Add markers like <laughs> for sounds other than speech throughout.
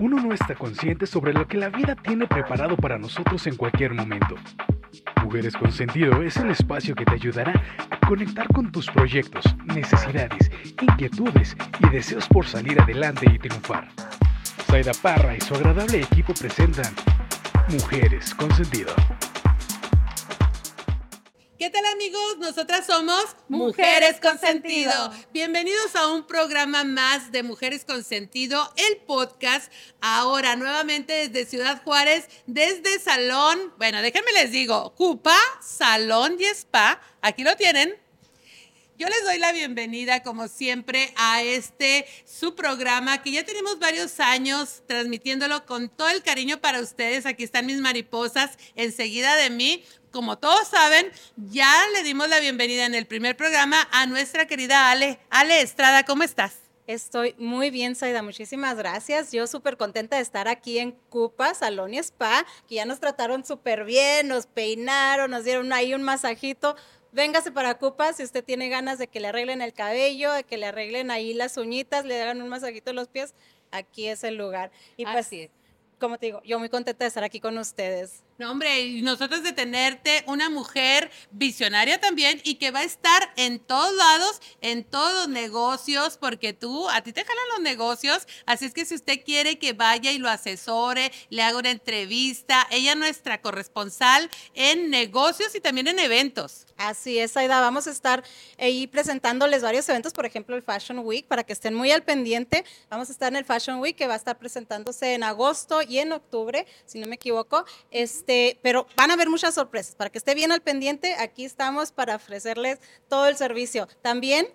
uno no está consciente sobre lo que la vida tiene preparado para nosotros en cualquier momento. Mujeres con Sentido es el espacio que te ayudará a conectar con tus proyectos, necesidades, inquietudes y deseos por salir adelante y triunfar. Zaida Parra y su agradable equipo presentan Mujeres con Sentido. ¿Qué tal amigos? Nosotras somos Mujeres con Sentido. Bienvenidos a un programa más de Mujeres con Sentido, el podcast. Ahora nuevamente desde Ciudad Juárez, desde Salón, bueno, déjenme les digo, Cupa, Salón y Spa. Aquí lo tienen, yo les doy la bienvenida, como siempre, a este su programa que ya tenemos varios años transmitiéndolo con todo el cariño para ustedes. Aquí están mis mariposas enseguida de mí. Como todos saben, ya le dimos la bienvenida en el primer programa a nuestra querida Ale. Ale Estrada, ¿cómo estás? Estoy muy bien, Saida. Muchísimas gracias. Yo súper contenta de estar aquí en Cupa, Salón y Spa, que ya nos trataron súper bien, nos peinaron, nos dieron ahí un masajito véngase para Cupa si usted tiene ganas de que le arreglen el cabello, de que le arreglen ahí las uñitas, le hagan un masajito en los pies, aquí es el lugar. Y pues, como te digo, yo muy contenta de estar aquí con ustedes. No, hombre, y nosotros de tenerte una mujer visionaria también y que va a estar en todos lados, en todos los negocios, porque tú, a ti te jalan los negocios, así es que si usted quiere que vaya y lo asesore, le haga una entrevista, ella es nuestra corresponsal en negocios y también en eventos. Así es, Aida, vamos a estar ahí presentándoles varios eventos, por ejemplo, el Fashion Week, para que estén muy al pendiente. Vamos a estar en el Fashion Week, que va a estar presentándose en agosto y en octubre, si no me equivoco. Este, pero van a haber muchas sorpresas. Para que esté bien al pendiente, aquí estamos para ofrecerles todo el servicio. También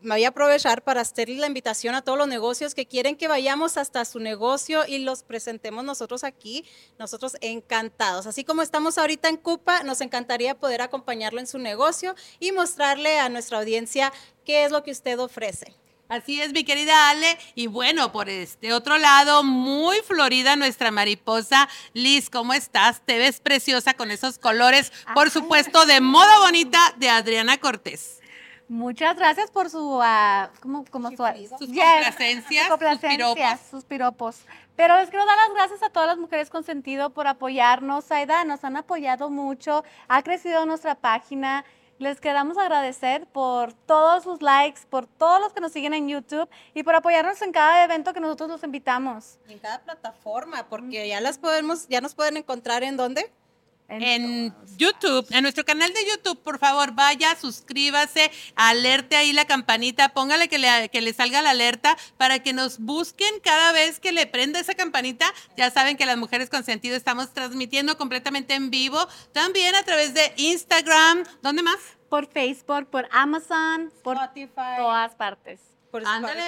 me voy a aprovechar para hacerle la invitación a todos los negocios que quieren que vayamos hasta su negocio y los presentemos nosotros aquí, nosotros encantados. Así como estamos ahorita en Cupa, nos encantaría poder acompañarlo en su negocio y mostrarle a nuestra audiencia qué es lo que usted ofrece. Así es, mi querida Ale. Y bueno, por este otro lado, muy florida nuestra mariposa. Liz, ¿cómo estás? Te ves preciosa con esos colores, por supuesto, de moda bonita de Adriana Cortés. Muchas gracias por su, uh, como, como su, sus complacencias, sus piropos. sus piropos. Pero les quiero dar las gracias a todas las mujeres con sentido por apoyarnos. Aida, nos han apoyado mucho, ha crecido nuestra página. Les queramos agradecer por todos sus likes, por todos los que nos siguen en YouTube y por apoyarnos en cada evento que nosotros los invitamos. en cada plataforma, porque ya las podemos, ya nos pueden encontrar en dónde? En YouTube, en nuestro canal de YouTube, por favor, vaya, suscríbase, alerte ahí la campanita, póngale que le, que le salga la alerta para que nos busquen cada vez que le prenda esa campanita. Ya saben que las mujeres con sentido estamos transmitiendo completamente en vivo, también a través de Instagram. ¿Dónde más? Por Facebook, por Amazon, por Spotify. todas partes. Por Ándale,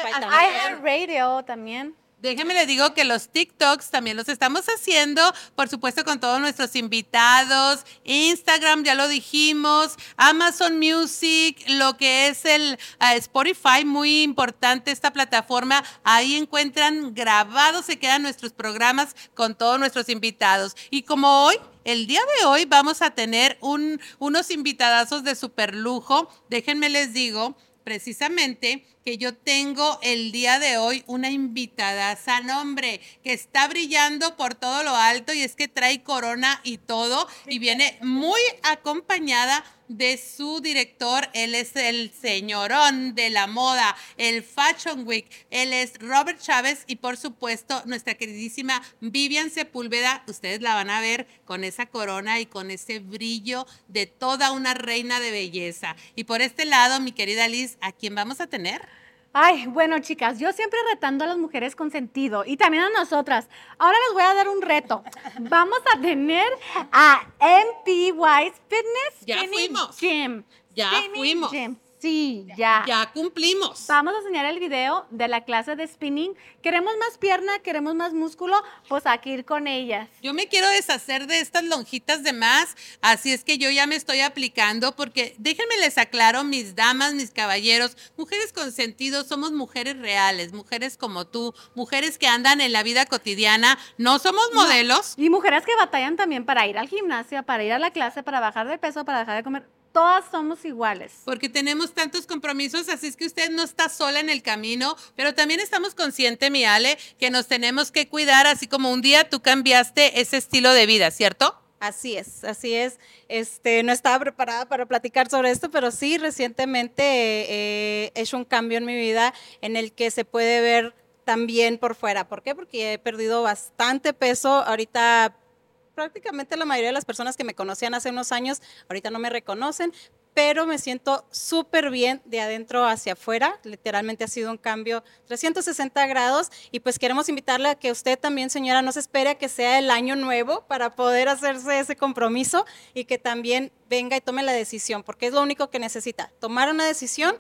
Radio también. Déjenme les digo que los TikToks también los estamos haciendo, por supuesto, con todos nuestros invitados. Instagram, ya lo dijimos. Amazon Music, lo que es el uh, Spotify, muy importante esta plataforma. Ahí encuentran grabados, se quedan nuestros programas con todos nuestros invitados. Y como hoy, el día de hoy vamos a tener un, unos invitadazos de super lujo. Déjenme les digo precisamente que yo tengo el día de hoy una invitada, a nombre, que está brillando por todo lo alto y es que trae corona y todo y viene muy acompañada de su director. Él es el señorón de la moda, el Fashion Week. Él es Robert Chávez y por supuesto nuestra queridísima Vivian Sepúlveda. Ustedes la van a ver con esa corona y con ese brillo de toda una reina de belleza. Y por este lado, mi querida Liz, ¿a quién vamos a tener? Ay, bueno, chicas, yo siempre retando a las mujeres con sentido y también a nosotras. Ahora les voy a dar un reto. Vamos a tener a MPY Fitness ya fuimos. Gym. Ya fuimos. Sí, ya. Ya cumplimos. Vamos a enseñar el video de la clase de spinning. Queremos más pierna, queremos más músculo, pues aquí ir con ellas. Yo me quiero deshacer de estas lonjitas de más, así es que yo ya me estoy aplicando porque déjenme les aclaro, mis damas, mis caballeros, mujeres con sentido, somos mujeres reales, mujeres como tú, mujeres que andan en la vida cotidiana, no somos modelos. Y mujeres que batallan también para ir al gimnasio, para ir a la clase, para bajar de peso, para dejar de comer Todas somos iguales. Porque tenemos tantos compromisos, así es que usted no está sola en el camino, pero también estamos conscientes, mi Ale, que nos tenemos que cuidar, así como un día tú cambiaste ese estilo de vida, ¿cierto? Así es, así es. Este, no estaba preparada para platicar sobre esto, pero sí, recientemente eh, he hecho un cambio en mi vida en el que se puede ver también por fuera. ¿Por qué? Porque he perdido bastante peso. Ahorita prácticamente la mayoría de las personas que me conocían hace unos años, ahorita no me reconocen, pero me siento súper bien de adentro hacia afuera. Literalmente ha sido un cambio 360 grados y pues queremos invitarle a que usted también, señora, no se espere a que sea el año nuevo para poder hacerse ese compromiso y que también venga y tome la decisión, porque es lo único que necesita, tomar una decisión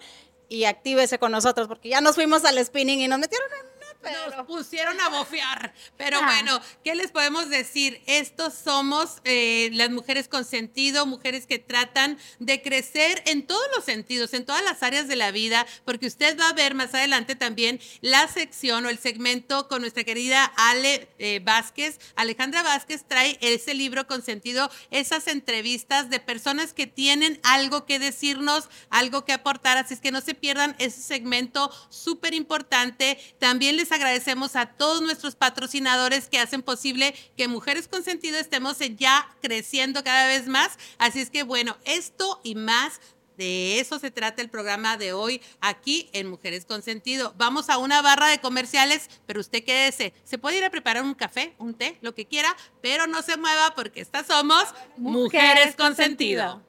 y actívese con nosotros, porque ya nos fuimos al spinning y nos metieron en nos pusieron a bofear. Pero ah. bueno, ¿qué les podemos decir? Estos somos eh, las mujeres con sentido, mujeres que tratan de crecer en todos los sentidos, en todas las áreas de la vida, porque usted va a ver más adelante también la sección o el segmento con nuestra querida Ale eh, Vázquez. Alejandra Vázquez trae ese libro con sentido, esas entrevistas de personas que tienen algo que decirnos, algo que aportar, así es que no se pierdan ese segmento súper importante. También les agradecemos a todos nuestros patrocinadores que hacen posible que Mujeres con Sentido estemos ya creciendo cada vez más. Así es que bueno, esto y más de eso se trata el programa de hoy aquí en Mujeres con Sentido. Vamos a una barra de comerciales, pero usted quédese. Se puede ir a preparar un café, un té, lo que quiera, pero no se mueva porque estas somos Mujeres, con, sentido.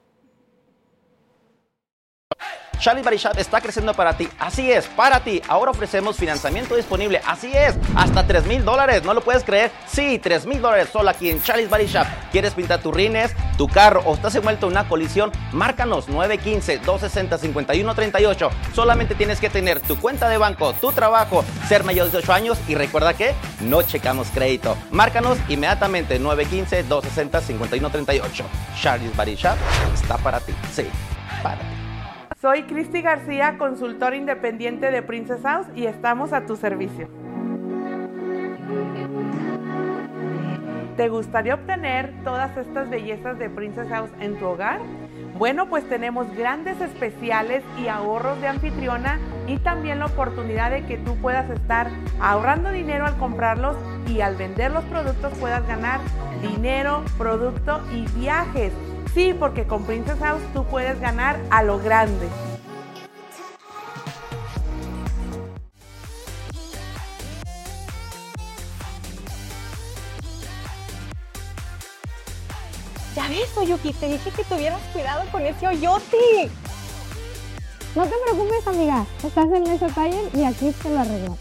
Charlie Body está creciendo para ti. Así es, para ti. Ahora ofrecemos financiamiento disponible. Así es, hasta 3 mil dólares. ¿No lo puedes creer? Sí, 3 mil dólares solo aquí en Charlie's Body Shop. ¿Quieres pintar tus rines, tu carro o estás envuelto en una colisión? Márcanos 915-260-5138. Solamente tienes que tener tu cuenta de banco, tu trabajo, ser mayor de 18 años y recuerda que no checamos crédito. Márcanos inmediatamente 915-260-5138. Charlie's Body Shop está para ti. Sí, para ti. Soy Cristi García, consultor independiente de Princess House y estamos a tu servicio. ¿Te gustaría obtener todas estas bellezas de Princess House en tu hogar? Bueno, pues tenemos grandes especiales y ahorros de anfitriona y también la oportunidad de que tú puedas estar ahorrando dinero al comprarlos y al vender los productos puedas ganar dinero, producto y viajes. Sí, porque con Princess House tú puedes ganar a lo grande. Ya ves, Oyuki, te dije que tuvieras cuidado con ese Oyoti. No te preocupes, amiga. Estás en ese taller y aquí te lo arreglo.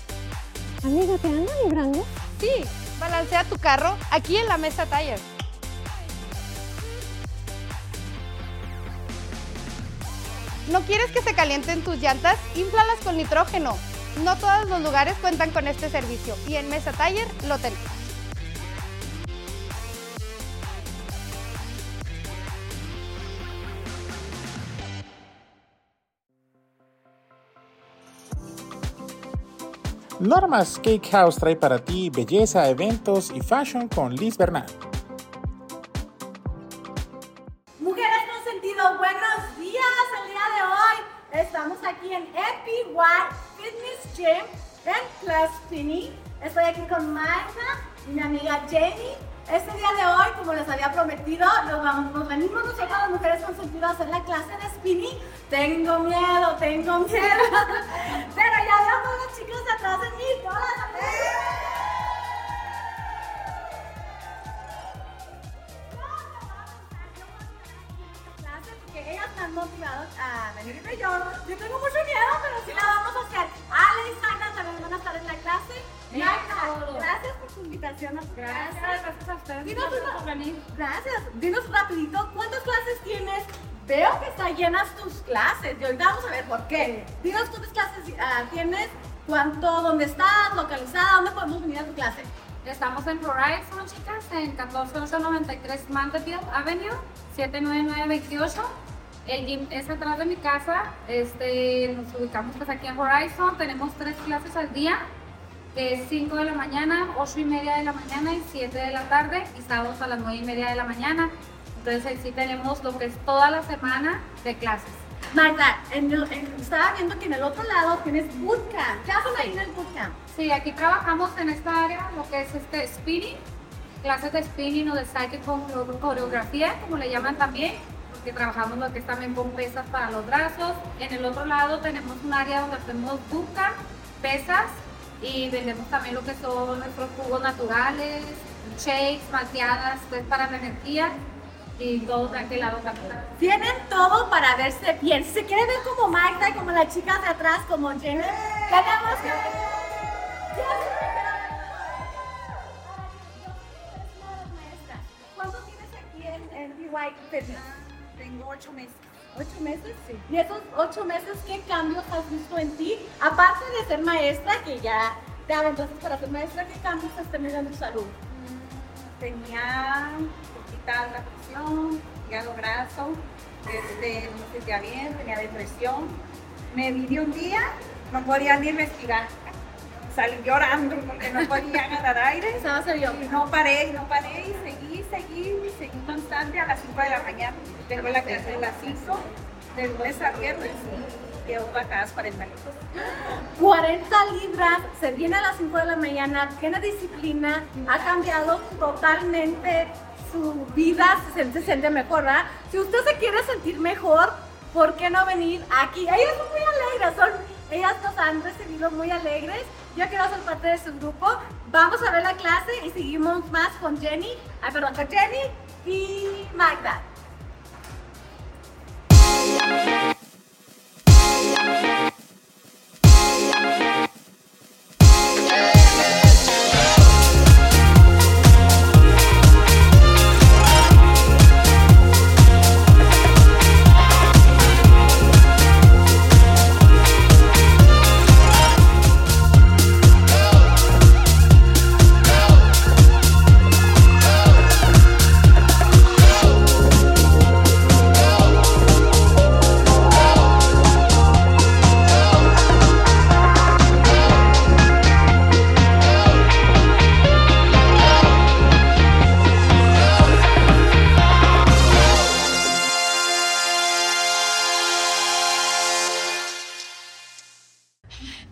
Amiga, ¿te anda librando? Sí, balancea tu carro aquí en la mesa taller. ¿No quieres que se calienten tus llantas? Inflalas con nitrógeno. No todos los lugares cuentan con este servicio y en Mesa Taller lo tenemos. Normas Cake House trae para ti belleza, eventos y fashion con Liz Bernal. Estamos aquí en EPY Fitness Gym en Plus Spinning. Estoy aquí con Magna y mi amiga Jenny. Este día de hoy, como les había prometido, nos, vamos, nos venimos nosotros las mujeres con sentido a hacer la clase de spinning. Tengo miedo, tengo miedo. Venir yo. Yo tengo mucho miedo, pero sí la vamos a hacer. Ale y Sandra también van a estar en la clase. gracias por su invitación. Gracias, gracias a ustedes. Dinos por venir. Gracias. Dinos rapidito, ¿cuántas clases tienes? Veo que están llenas tus clases y ahorita vamos a ver por qué. Dinos cuántas clases uh, tienes, cuánto, dónde estás, localizada, dónde podemos venir a tu clase. Estamos en Horizon, chicas, en 14893 Mandeville Avenue, 79928. El gym es atrás de mi casa. Este, nos ubicamos pues aquí en Horizon. Tenemos tres clases al día, que es 5 de la mañana, 8 y media de la mañana y 7 de la tarde, y sábados a las 9 y media de la mañana. Entonces ahí sí tenemos lo que es toda la semana de clases. Magda, en el- en- estaba viendo que en el otro lado tienes bootcamp. ¿Qué hacen ahí en el bootcamp? Sí, aquí trabajamos en esta área lo que es este spinning, clases de spinning o de cycle con coreo- coreografía, como le llaman también, porque trabajamos lo que es también con pesas para los brazos. En el otro lado tenemos un área donde hacemos bootcamp, pesas y vendemos también lo que son nuestros jugos naturales, shakes, malteadas, pues para la energía y todo de aquel lado también. Tienen todo para verse bien. Si se quiere ver como Magda y como las chicas de atrás, como Jenny, tenemos que... ¿Cuánto tienes aquí en, en BY Fitness? Tengo ocho meses. ¿Ocho meses? Sí. ¿Y esos ocho meses qué cambios has visto en ti? Aparte de ser maestra, que ya te aventaste para ser maestra, ¿qué cambios has tenido en tu salud? tenía poquita la presión, hígado graso, este, no me sentía bien, tenía depresión. Me vi de un día, no podía ni respirar. Salí llorando porque no podía <laughs> ganar aire. Y no paré, y no paré y seguí, seguí, seguí constante a las 5 de la mañana. Tengo la clase de las 5, de lunes a viernes bajadas 40 litros. 40 libras, se viene a las 5 de la mañana, tiene disciplina, ha cambiado totalmente su vida, se, se siente mejor, ¿verdad? Si usted se quiere sentir mejor, ¿por qué no venir aquí? Ellas son muy alegres, son, ellas nos han recibido muy alegres. Yo quiero ser parte de su grupo. Vamos a ver la clase y seguimos más con Jenny, ay, perdón, con Jenny y Magda.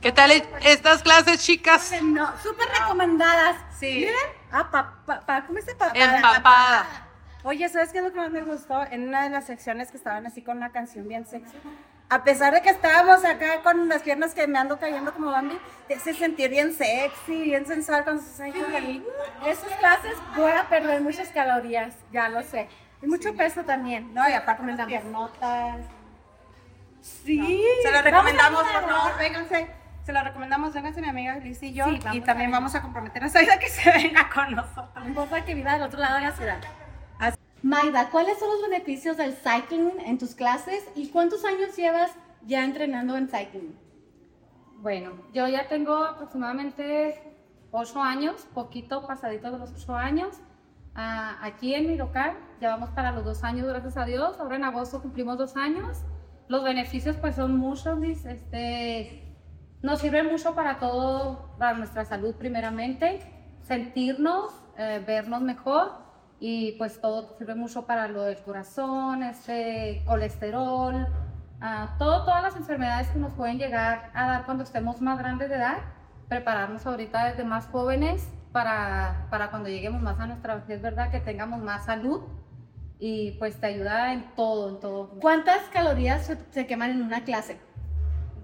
¿Qué tal estas clases, chicas? No, súper recomendadas. Sí. Miren, ah, pa, pa, pa- ¿cómo se papá? Empapada. Oye, ¿sabes qué es lo que más me gustó? En una de las secciones que estaban así con una canción bien sexy. A pesar de que estábamos acá con las piernas que me ando cayendo como Bambi, te hace sentir bien sexy, bien sensual con sus ahí. Esas clases voy a perder muchas calorías, ya lo sé. Y mucho peso también. No, y aparte con las piernotas. Sí. Se lo recomendamos, por favor, vénganse. Se lo recomendamos, vénganse mi amiga Liz y yo. Sí, y también a- vamos a comprometer a Saida que se venga con nosotros. No importa que viva del otro lado de la ciudad. Maida, ¿cuáles son los beneficios del cycling en tus clases y cuántos años llevas ya entrenando en cycling? Bueno, yo ya tengo aproximadamente ocho años, poquito pasadito de los ocho años. Ah, aquí en mi local ya vamos para los dos años, gracias a Dios. Ahora en agosto cumplimos dos años. Los beneficios pues son muchos. Este, nos sirve mucho para todo, para nuestra salud primeramente, sentirnos, eh, vernos mejor y pues todo sirve mucho para lo del corazón, este, colesterol, ah, todo, todas las enfermedades que nos pueden llegar a dar cuando estemos más grandes de edad, prepararnos ahorita desde más jóvenes para, para cuando lleguemos más a nuestra vejez, ¿verdad? Que tengamos más salud y pues te ayuda en todo, en todo. ¿Cuántas calorías se, se queman en una clase?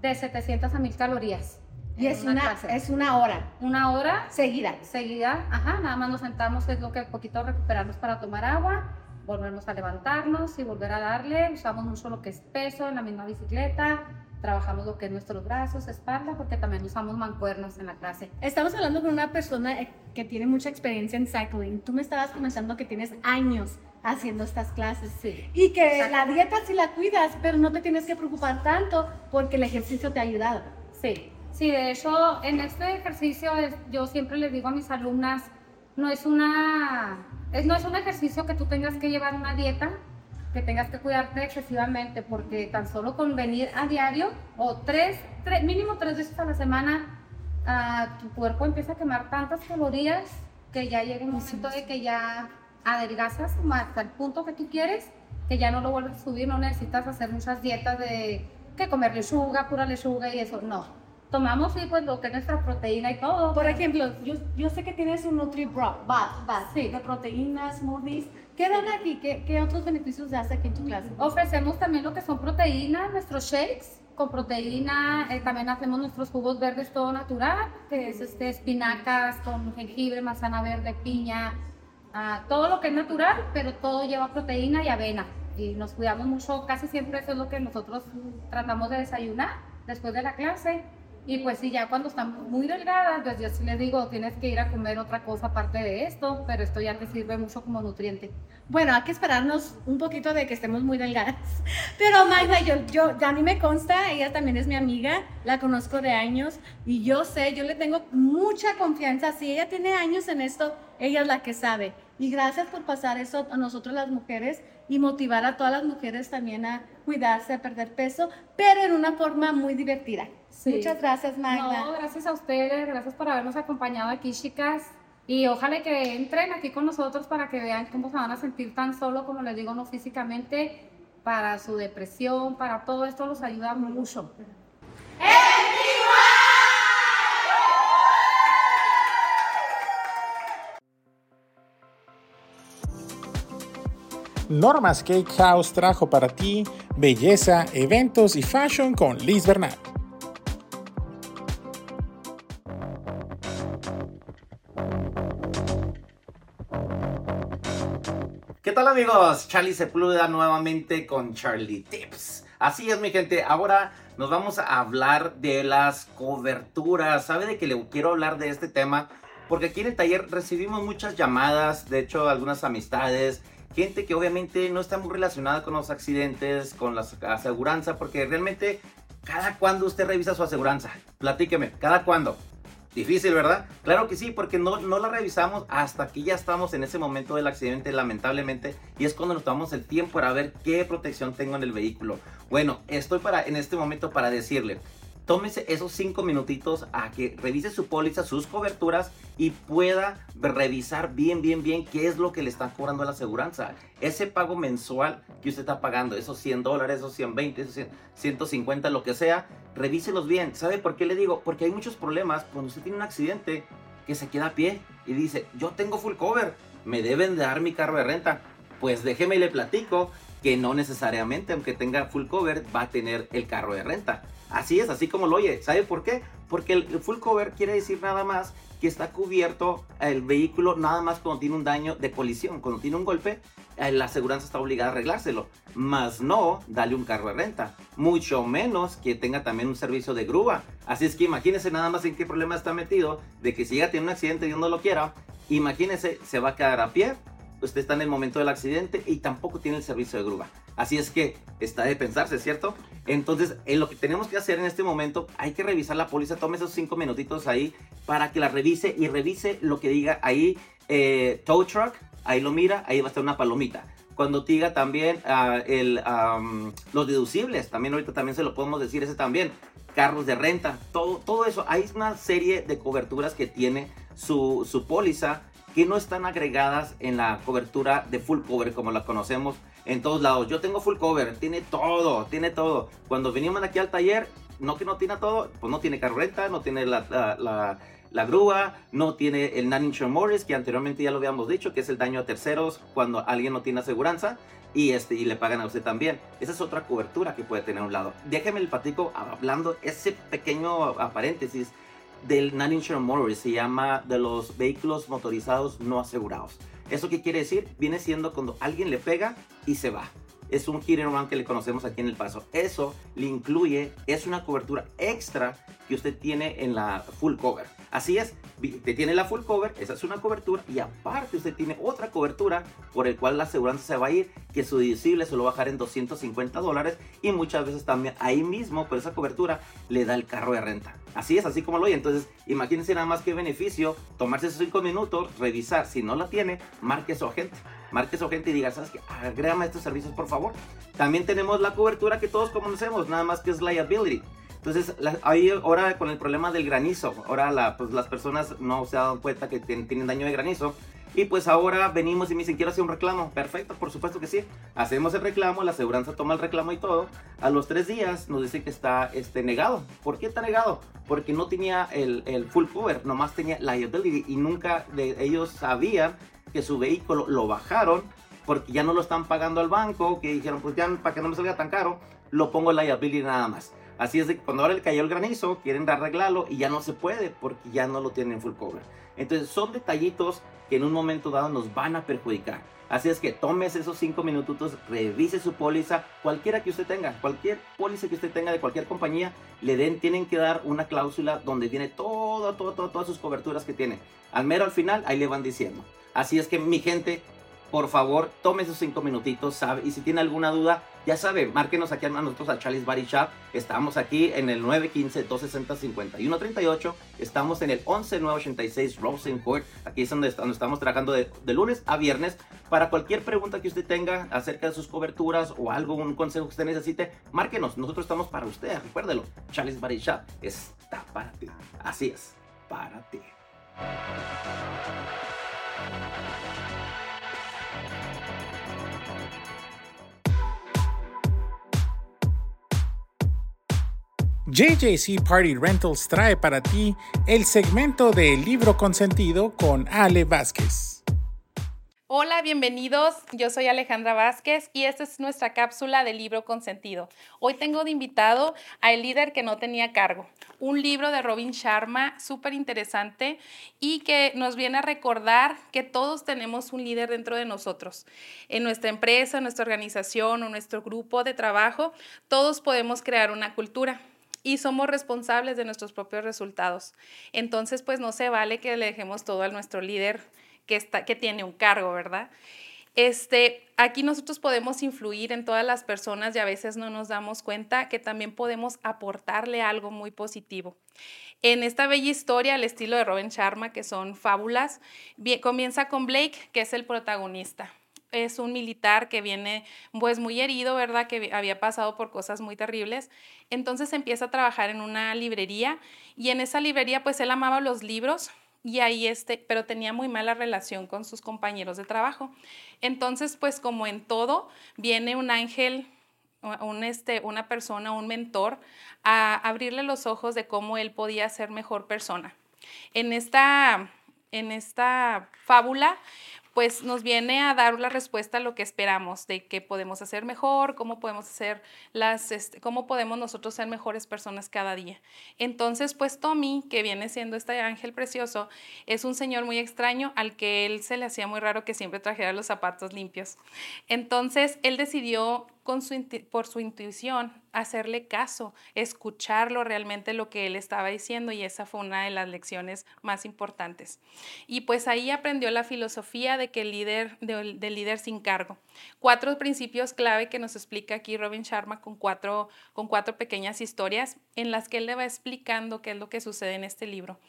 De 700 a 1000 calorías. Y es una, clase. es una hora. Una hora seguida. Seguida, ajá, nada más nos sentamos, es lo que poquito recuperarnos para tomar agua, volvemos a levantarnos y volver a darle. Usamos mucho lo que es peso en la misma bicicleta, trabajamos lo que es nuestros brazos, espalda, porque también usamos mancuernos en la clase. Estamos hablando con una persona que tiene mucha experiencia en cycling. Tú me estabas comentando que tienes años haciendo estas clases. Sí. Y que la dieta sí la cuidas, pero no te tienes que preocupar tanto porque el ejercicio te ha ayudado. Sí, sí, de hecho, en este ejercicio yo siempre les digo a mis alumnas, no es una, es, no es un ejercicio que tú tengas que llevar una dieta, que tengas que cuidarte excesivamente, porque tan solo con venir a diario o tres, tres- mínimo tres veces a la semana, ah, tu cuerpo empieza a quemar tantas calorías que ya llega un momento de que ya adelgazas hasta el punto que tú quieres, que ya no lo vuelves a subir, no necesitas hacer muchas dietas de que comer lechuga, pura lechuga y eso, no. Tomamos sí, pues lo que es nuestra proteína y todo. Por ejemplo, yo, yo sé que tienes un Nutri Bar, bar, Sí. de proteínas, smoothies. ¿Qué dan aquí? ¿Qué, ¿Qué otros beneficios das aquí en tu clase? Ofrecemos también lo que son proteínas, nuestros shakes con proteína, eh, también hacemos nuestros jugos verdes todo natural, que es este, espinacas con jengibre, manzana verde, piña, todo lo que es natural, pero todo lleva proteína y avena. Y nos cuidamos mucho, casi siempre eso es lo que nosotros tratamos de desayunar después de la clase. Y pues sí, ya cuando están muy delgadas, pues yo sí les digo, tienes que ir a comer otra cosa aparte de esto, pero esto ya te sirve mucho como nutriente. Bueno, hay que esperarnos un poquito de que estemos muy delgadas. <laughs> Pero Magda, yo, yo, a mí me consta, ella también es mi amiga, la conozco de años y yo sé, yo le tengo mucha confianza. Si ella tiene años en esto, ella es la que sabe. Y gracias por pasar eso a nosotros las mujeres y motivar a todas las mujeres también a cuidarse, a perder peso, pero en una forma muy divertida. Muchas gracias, Magda. No, gracias a ustedes, gracias por habernos acompañado aquí, chicas. Y ojalá que entren aquí con nosotros para que vean cómo se van a sentir tan solo, como les digo, no físicamente, para su depresión, para todo esto los ayuda mucho. Norma's Cake House trajo para ti belleza, eventos y fashion con Liz Bernal. ¿Qué tal amigos? Charlie Sepúlveda nuevamente con Charlie Tips. Así es mi gente, ahora nos vamos a hablar de las coberturas. ¿Sabe de que le quiero hablar de este tema? Porque aquí en el taller recibimos muchas llamadas, de hecho algunas amistades, gente que obviamente no está muy relacionada con los accidentes, con la aseguranza, porque realmente cada cuando usted revisa su aseguranza, platíqueme, cada cuando. Difícil, ¿verdad? Claro que sí, porque no, no la revisamos hasta que ya estamos en ese momento del accidente, lamentablemente, y es cuando nos tomamos el tiempo para ver qué protección tengo en el vehículo. Bueno, estoy para, en este momento para decirle, tómese esos cinco minutitos a que revise su póliza, sus coberturas y pueda revisar bien, bien, bien qué es lo que le están cobrando a la aseguranza. Ese pago mensual que usted está pagando, esos 100 dólares, esos 120, esos 100, 150, lo que sea, revíselos bien. ¿Sabe por qué le digo? Porque hay muchos problemas cuando usted tiene un accidente que se queda a pie y dice, yo tengo full cover, me deben de dar mi carro de renta. Pues déjeme y le platico que no necesariamente, aunque tenga full cover, va a tener el carro de renta. Así es, así como lo oye. ¿Sabe por qué? Porque el full cover quiere decir nada más que está cubierto el vehículo nada más cuando tiene un daño de colisión. Cuando tiene un golpe, eh, la aseguranza está obligada a arreglárselo. Más no darle un carro de renta. Mucho menos que tenga también un servicio de grúa. Así es que imagínese nada más en qué problema está metido de que si ya tiene un accidente y Dios no lo quiera, imagínese, se va a quedar a pie. Usted está en el momento del accidente y tampoco tiene el servicio de grúa. Así es que está de pensarse, ¿cierto? Entonces, en lo que tenemos que hacer en este momento, hay que revisar la póliza. Tome esos cinco minutitos ahí para que la revise y revise lo que diga ahí eh, tow truck. Ahí lo mira, ahí va a estar una palomita. Cuando diga también ah, los deducibles, también ahorita también se lo podemos decir ese también. Carros de renta, todo, todo eso. Hay una serie de coberturas que tiene su, su póliza que no están agregadas en la cobertura de full cover como la conocemos en todos lados. Yo tengo full cover, tiene todo, tiene todo. Cuando venimos aquí al taller, no que no tiene todo, pues no tiene carreta, no tiene la, la, grúa, no tiene el non-insured mortgage, que anteriormente ya lo habíamos dicho, que es el daño a terceros cuando alguien no tiene aseguranza y, este, y le pagan a usted también. Esa es otra cobertura que puede tener un lado. Déjeme el platico hablando ese pequeño paréntesis del non-insured motorist, se llama de los vehículos motorizados no asegurados. ¿Eso qué quiere decir? Viene siendo cuando alguien le pega y se va. Es un hit and run que le conocemos aquí en El Paso. Eso le incluye, es una cobertura extra que usted tiene en la full cover. Así es, te tiene la full cover, esa es una cobertura y aparte usted tiene otra cobertura por el cual la aseguranza se va a ir, que su deducible se lo va a bajar en 250 dólares y muchas veces también ahí mismo por esa cobertura le da el carro de renta. Así es, así como lo oye. Entonces, imagínense nada más qué beneficio tomarse esos 5 minutos, revisar. Si no la tiene, marque su agente. Marque su agente y diga, ¿sabes qué? Agrégame estos servicios, por favor. También tenemos la cobertura que todos conocemos, nada más que es liability. Entonces, la- ahí ahora con el problema del granizo, ahora la- pues, las personas no se han dado cuenta que tien- tienen daño de granizo. Y pues ahora venimos y me dicen, quiero hacer un reclamo. Perfecto, por supuesto que sí. Hacemos el reclamo, la aseguranza toma el reclamo y todo. A los tres días nos dice que está este, negado. ¿Por qué está negado? Porque no tenía el, el full cover, nomás tenía liability y nunca de, ellos sabían que su vehículo lo bajaron porque ya no lo están pagando al banco, que dijeron, pues ya para que no me salga tan caro, lo pongo liability nada más. Así es de que cuando ahora le cayó el granizo, quieren arreglarlo y ya no se puede porque ya no lo tienen full cover. Entonces son detallitos que en un momento dado nos van a perjudicar. Así es que tomes esos cinco minutos, revise su póliza, cualquiera que usted tenga, cualquier póliza que usted tenga de cualquier compañía, le den, tienen que dar una cláusula donde tiene todo, todo, todo, todas sus coberturas que tiene. Al mero al final, ahí le van diciendo. Así es que mi gente, por favor, tome esos cinco minutitos, ¿sabe? Y si tiene alguna duda, ya sabe, márquenos aquí a nosotros a Charlie's Body Shop. Estamos aquí en el 915-260-5138. Estamos en el 11986 Rosen Court. Aquí es donde estamos trabajando de, de, lunes a viernes. Para cualquier pregunta que usted tenga acerca de sus coberturas o algo, un consejo que usted necesite, márquenos. Nosotros estamos para usted. Recuérdelo. Charlie's Body Shop está para ti. Así es, para ti. JJC Party Rentals trae para ti el segmento de Libro Consentido con Ale Vázquez. Hola, bienvenidos. Yo soy Alejandra Vázquez y esta es nuestra cápsula de libro consentido. Hoy tengo de invitado a El líder que no tenía cargo, un libro de Robin Sharma súper interesante y que nos viene a recordar que todos tenemos un líder dentro de nosotros. En nuestra empresa, en nuestra organización o nuestro grupo de trabajo, todos podemos crear una cultura y somos responsables de nuestros propios resultados. Entonces, pues no se vale que le dejemos todo a nuestro líder que, está, que tiene un cargo, ¿verdad? Este, aquí nosotros podemos influir en todas las personas y a veces no nos damos cuenta que también podemos aportarle algo muy positivo. En esta bella historia, al estilo de Robin Sharma, que son fábulas, comienza con Blake, que es el protagonista es un militar que viene pues muy herido, ¿verdad? Que había pasado por cosas muy terribles. Entonces empieza a trabajar en una librería y en esa librería pues él amaba los libros y ahí este, pero tenía muy mala relación con sus compañeros de trabajo. Entonces pues como en todo viene un ángel un, este, una persona, un mentor, a abrirle los ojos de cómo él podía ser mejor persona. En esta, en esta fábula, pues nos viene a dar la respuesta a lo que esperamos, de qué podemos hacer mejor, cómo podemos hacer las, este, cómo podemos nosotros ser mejores personas cada día. Entonces, pues Tommy, que viene siendo este ángel precioso, es un señor muy extraño al que él se le hacía muy raro que siempre trajera los zapatos limpios. Entonces, él decidió su, por su intuición, hacerle caso, escucharlo realmente lo que él estaba diciendo y esa fue una de las lecciones más importantes. Y pues ahí aprendió la filosofía de que el líder, del líder sin cargo. Cuatro principios clave que nos explica aquí Robin Sharma con cuatro, con cuatro pequeñas historias en las que él le va explicando qué es lo que sucede en este libro.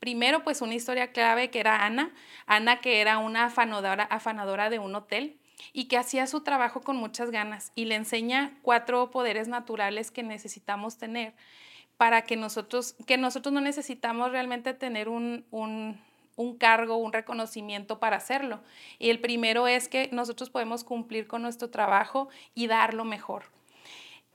Primero, pues una historia clave que era Ana, Ana que era una afanadora, afanadora de un hotel y que hacía su trabajo con muchas ganas y le enseña cuatro poderes naturales que necesitamos tener para que nosotros, que nosotros no necesitamos realmente tener un, un, un cargo, un reconocimiento para hacerlo. Y el primero es que nosotros podemos cumplir con nuestro trabajo y dar lo mejor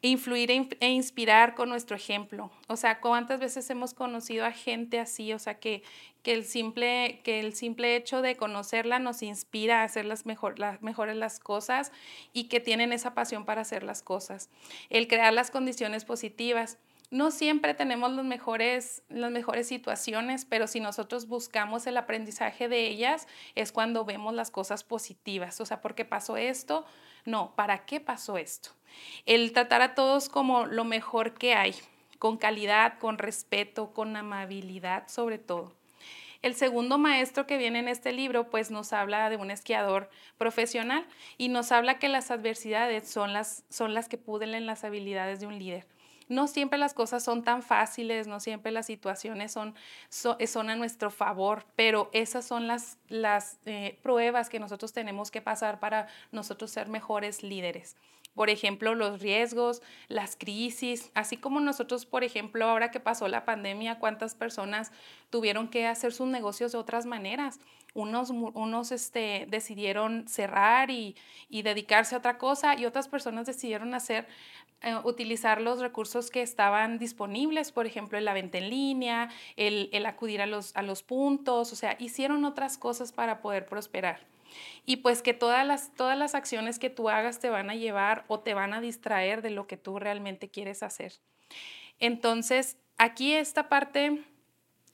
influir e, e inspirar con nuestro ejemplo. O sea, ¿cuántas veces hemos conocido a gente así? O sea, que, que, el, simple, que el simple hecho de conocerla nos inspira a hacer las, mejor, las mejores las cosas y que tienen esa pasión para hacer las cosas. El crear las condiciones positivas. No siempre tenemos los mejores, las mejores situaciones, pero si nosotros buscamos el aprendizaje de ellas, es cuando vemos las cosas positivas. O sea, ¿por qué pasó esto? No, ¿para qué pasó esto? El tratar a todos como lo mejor que hay, con calidad, con respeto, con amabilidad sobre todo. El segundo maestro que viene en este libro pues nos habla de un esquiador profesional y nos habla que las adversidades son las, son las que pudren las habilidades de un líder no siempre las cosas son tan fáciles, no siempre las situaciones son, son, a nuestro favor, pero esas son las, las eh, pruebas que nosotros tenemos que pasar para nosotros ser mejores líderes. Por ejemplo, los riesgos, las crisis, así como nosotros, por ejemplo, ahora que pasó la pandemia, cuántas personas tuvieron que hacer sus negocios de otras maneras. Unos, unos este, decidieron cerrar y, y dedicarse a otra cosa y otras personas decidieron hacer eh, utilizar los recursos que estaban disponibles, por ejemplo, la venta en línea, el, el acudir a los, a los puntos, o sea, hicieron otras cosas para poder prosperar. Y pues que todas las, todas las acciones que tú hagas te van a llevar o te van a distraer de lo que tú realmente quieres hacer. Entonces, aquí esta parte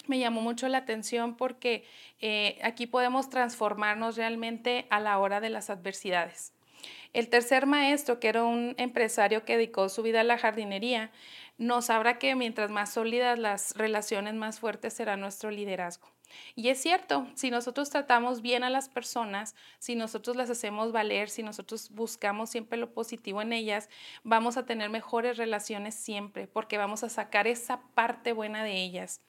me llamó mucho la atención porque eh, aquí podemos transformarnos realmente a la hora de las adversidades. El tercer maestro, que era un empresario que dedicó su vida a la jardinería, nos habla que mientras más sólidas las relaciones, más fuerte será nuestro liderazgo. Y es cierto, si nosotros tratamos bien a las personas, si nosotros las hacemos valer, si nosotros buscamos siempre lo positivo en ellas, vamos a tener mejores relaciones siempre, porque vamos a sacar esa parte buena de ellas.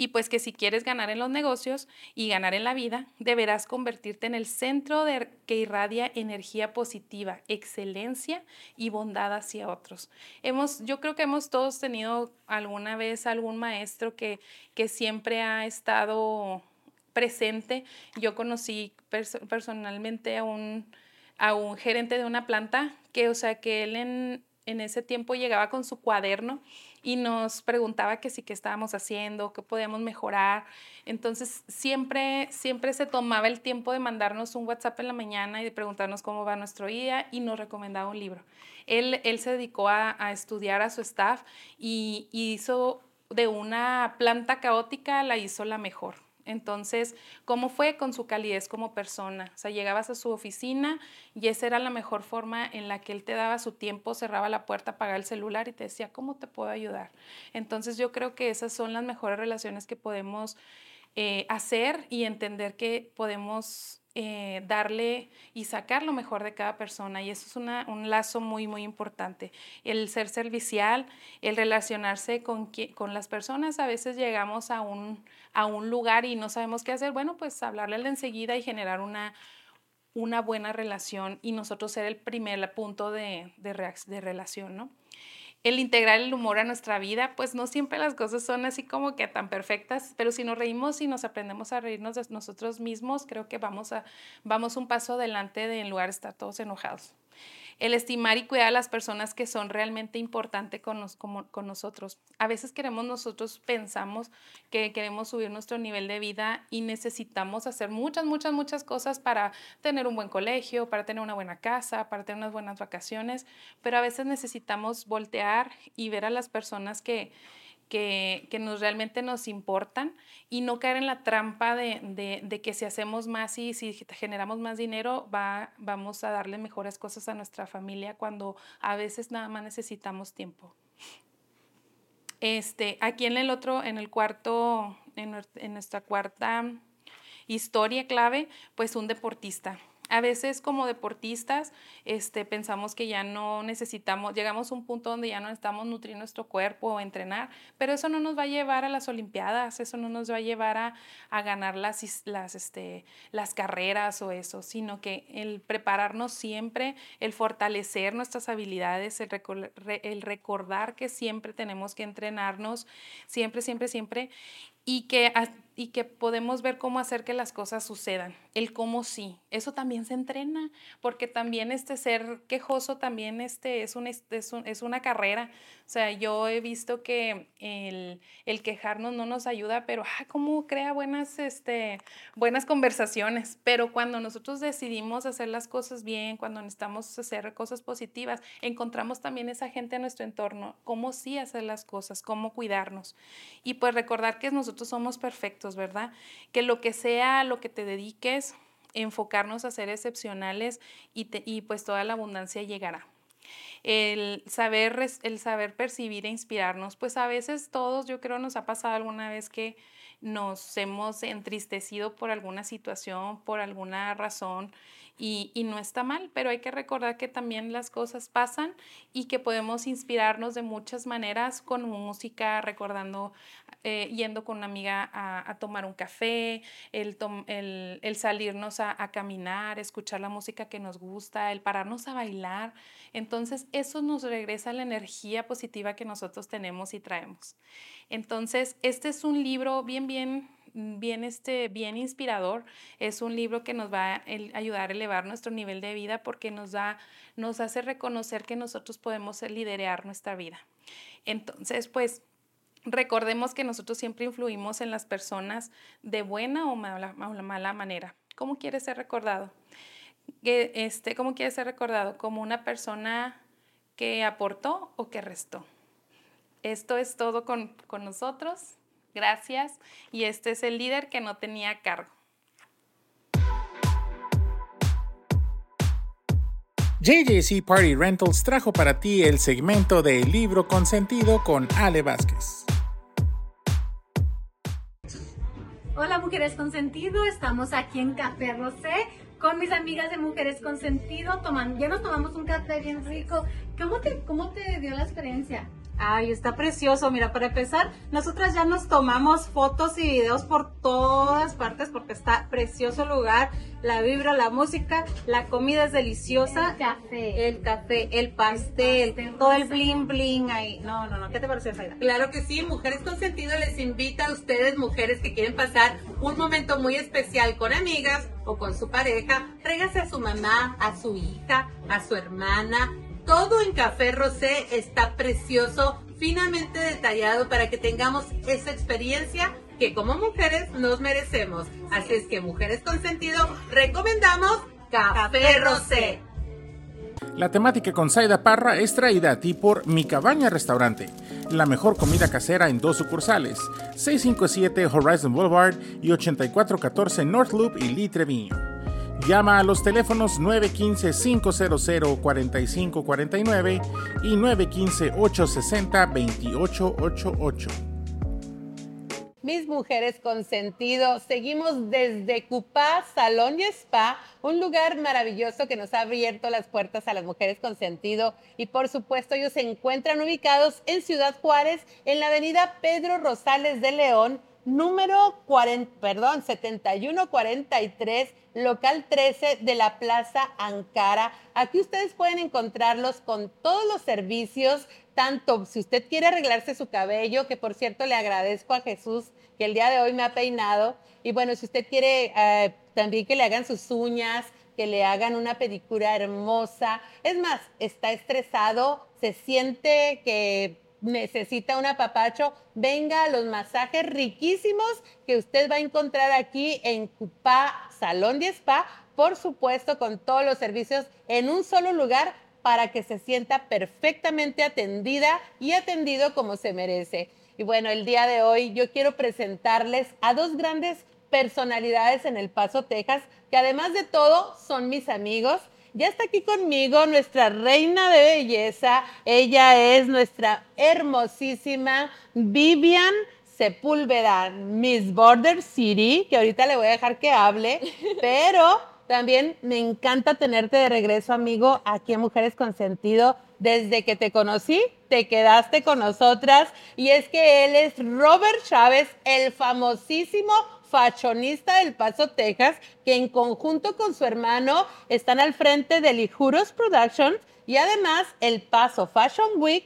Y pues que si quieres ganar en los negocios y ganar en la vida, deberás convertirte en el centro de, que irradia energía positiva, excelencia y bondad hacia otros. Hemos, yo creo que hemos todos tenido alguna vez algún maestro que, que siempre ha estado presente. Yo conocí personalmente a un, a un gerente de una planta que, o sea, que él en, en ese tiempo llegaba con su cuaderno y nos preguntaba que sí, qué estábamos haciendo, qué podíamos mejorar. Entonces, siempre, siempre se tomaba el tiempo de mandarnos un WhatsApp en la mañana y de preguntarnos cómo va nuestro día y nos recomendaba un libro. Él, él se dedicó a, a estudiar a su staff y hizo de una planta caótica, la hizo la mejor. Entonces, ¿cómo fue con su calidez como persona? O sea, llegabas a su oficina y esa era la mejor forma en la que él te daba su tiempo, cerraba la puerta, apagaba el celular y te decía, ¿cómo te puedo ayudar? Entonces, yo creo que esas son las mejores relaciones que podemos eh, hacer y entender que podemos eh, darle y sacar lo mejor de cada persona. Y eso es un lazo muy, muy importante. El ser servicial, el relacionarse con, con las personas. A veces llegamos a un, a un lugar y no sabemos qué hacer. Bueno, pues hablarle enseguida y generar una, una buena relación y nosotros ser el primer punto de, de, de relación, ¿no? El integrar el humor a nuestra vida, pues no siempre las cosas son así como que tan perfectas, pero si nos reímos y nos aprendemos a reírnos de nosotros mismos, creo que vamos, a, vamos un paso adelante de en lugar de estar todos enojados el estimar y cuidar a las personas que son realmente importantes con, con nosotros. A veces queremos nosotros, pensamos que queremos subir nuestro nivel de vida y necesitamos hacer muchas, muchas, muchas cosas para tener un buen colegio, para tener una buena casa, para tener unas buenas vacaciones, pero a veces necesitamos voltear y ver a las personas que, que, nos realmente nos importan y no caer en la trampa de, que si hacemos más y si generamos más dinero, va, vamos a darle mejores cosas a nuestra familia cuando a veces nada más necesitamos tiempo. Este, aquí en el otro, en el cuarto, en nuestra cuarta historia clave, pues un deportista a veces como deportistas este, pensamos que ya no necesitamos, llegamos a un punto donde ya no necesitamos nutrir nuestro cuerpo o entrenar, pero eso no nos va a llevar a las Olimpiadas, eso no nos va a llevar a, ganar las, las, este, las carreras o eso, sino que el prepararnos siempre, el fortalecer nuestras habilidades, el, el recordar que siempre tenemos que entrenarnos, siempre, siempre, siempre, y que, y que podemos ver cómo hacer que las cosas sucedan, el cómo sí, eso también se entrena, porque también este ser quejoso también este es, un, es, es una carrera, o sea, yo he visto que el, el quejarnos no nos ayuda, pero ah, cómo crea buenas, este, buenas conversaciones, pero cuando nosotros decidimos hacer las cosas bien, cuando necesitamos hacer cosas positivas, encontramos también esa gente en nuestro entorno, cómo sí hacer las cosas, cómo cuidarnos, y pues recordar que nosotros somos perfectos, ¿verdad? Que lo que sea, lo que te dediques, enfocarnos a ser excepcionales y, y pues toda la abundancia llegará. El saber, el saber percibir e inspirarnos, pues a veces todos, yo creo, nos ha pasado alguna vez que nos hemos entristecido por alguna situación, por alguna razón, y, y, no está mal, pero hay que recordar que también las cosas pasan y que podemos inspirarnos de muchas maneras con música, recordando, eh, yendo con una amiga a, a tomar un café, el, el, el salirnos a, a, caminar, escuchar la música que nos gusta, el pararnos a bailar. Entonces, eso nos regresa la energía positiva que nosotros tenemos y traemos. Entonces, este es un libro bien, bien bien, este, bien inspirador. Es un libro que nos va a ayudar a elevar nuestro nivel de vida porque nos, da, nos hace reconocer que nosotros podemos liderar nuestra vida. Entonces, pues recordemos que nosotros siempre influimos en las personas de buena o mala, mala manera. ¿Cómo quieres ser recordado? Este, ¿Cómo quieres ser recordado? ¿Como una persona que aportó o que restó? Esto es todo con, con nosotros. Gracias. Y este es el líder que no tenía cargo. JJC Party Rentals trajo para ti el segmento de Libro Consentido con Ale Vázquez. Hola Mujeres Consentido, estamos aquí en Café Rosé con mis amigas de Mujeres Consentido, tomando, ya nos tomamos un café bien rico. ¿Cómo te, cómo te dio la experiencia? Ay, está precioso. Mira, para empezar, nosotras ya nos tomamos fotos y videos por todas partes porque está precioso el lugar, la vibra, la música, la comida es deliciosa. El café. El café, el pastel, todo el bling bling ahí. No, no, no. ¿Qué te pareció, Saida? Claro que sí. Mujeres con Sentido les invita a ustedes, mujeres que quieren pasar un momento muy especial con amigas o con su pareja. Tráigase a su mamá, a su hija, a su hermana todo en café rosé está precioso, finamente detallado para que tengamos esa experiencia que como mujeres nos merecemos. Así es que mujeres con sentido, recomendamos café rosé. La temática con Saida Parra es traída a ti por Mi Cabaña Restaurante, la mejor comida casera en dos sucursales, 657 Horizon Boulevard y 8414 North Loop y Lee Treviño. Llama a los teléfonos 915-500-4549 y 915-860-2888. Mis mujeres con sentido, seguimos desde Cupá Salón y Spa, un lugar maravilloso que nos ha abierto las puertas a las mujeres con sentido y por supuesto ellos se encuentran ubicados en Ciudad Juárez, en la avenida Pedro Rosales de León, número 40, perdón, 7143 local 13 de la Plaza Ankara. Aquí ustedes pueden encontrarlos con todos los servicios, tanto si usted quiere arreglarse su cabello, que por cierto le agradezco a Jesús que el día de hoy me ha peinado, y bueno, si usted quiere eh, también que le hagan sus uñas, que le hagan una pedicura hermosa, es más, está estresado, se siente que necesita un apapacho, venga a los masajes riquísimos que usted va a encontrar aquí en Cupá Salón de Spa, por supuesto con todos los servicios en un solo lugar para que se sienta perfectamente atendida y atendido como se merece. Y bueno, el día de hoy yo quiero presentarles a dos grandes personalidades en El Paso, Texas, que además de todo son mis amigos ya está aquí conmigo nuestra reina de belleza. Ella es nuestra hermosísima Vivian Sepúlveda, Miss Border City, que ahorita le voy a dejar que hable, <laughs> pero también me encanta tenerte de regreso, amigo, aquí en Mujeres con Sentido. Desde que te conocí, te quedaste con nosotras y es que él es Robert Chávez, el famosísimo fashionista del Paso, Texas, que en conjunto con su hermano están al frente de Lijuros Productions y además el Paso Fashion Week.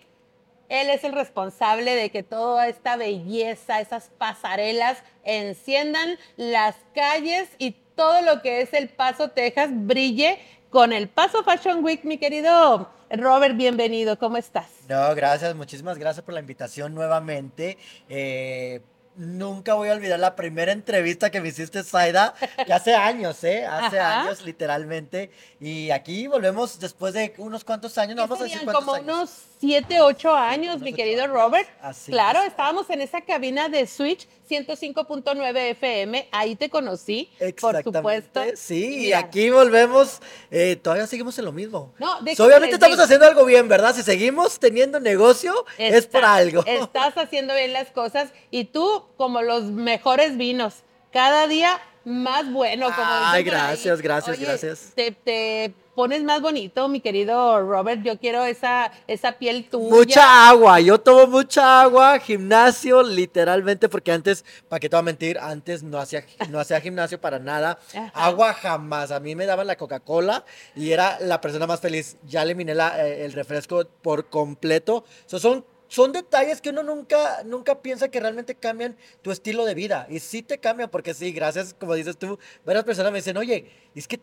Él es el responsable de que toda esta belleza, esas pasarelas enciendan las calles y todo lo que es el Paso, Texas, brille con el Paso Fashion Week, mi querido Robert, bienvenido, ¿cómo estás? No, gracias, muchísimas gracias por la invitación nuevamente. Eh, Nunca voy a olvidar la primera entrevista que me hiciste, Saida, que hace años, ¿eh? Hace años, literalmente. Y aquí volvemos después de unos cuantos años, no vamos a decir cuántos como unos 7, 8 años, mi querido Robert. Así claro, estábamos en esa cabina de Switch 105.9 FM, ahí te conocí, por supuesto. Sí, y aquí volvemos, eh, todavía seguimos en lo mismo. No, Obviamente estamos haciendo algo bien, ¿verdad? Si seguimos teniendo negocio, es por algo. Estás haciendo bien las cosas y tú como los mejores vinos. Cada día más bueno, como Ay, ahí. gracias, gracias, Oye, gracias. Te, te pones más bonito, mi querido Robert. Yo quiero esa, esa piel tuya. Mucha agua, yo tomo mucha agua, gimnasio, literalmente, porque antes, para qué te voy a mentir, antes no hacía, no hacía gimnasio para nada. Ajá. Agua jamás. A mí me daban la Coca-Cola y era la persona más feliz. Ya eliminé la- eh, el refresco por completo. So, son, son detalles que uno nunca, nunca piensa que realmente cambian tu estilo de vida. Y sí te cambian, porque sí, gracias, como dices tú, varias personas me dicen, oye, es que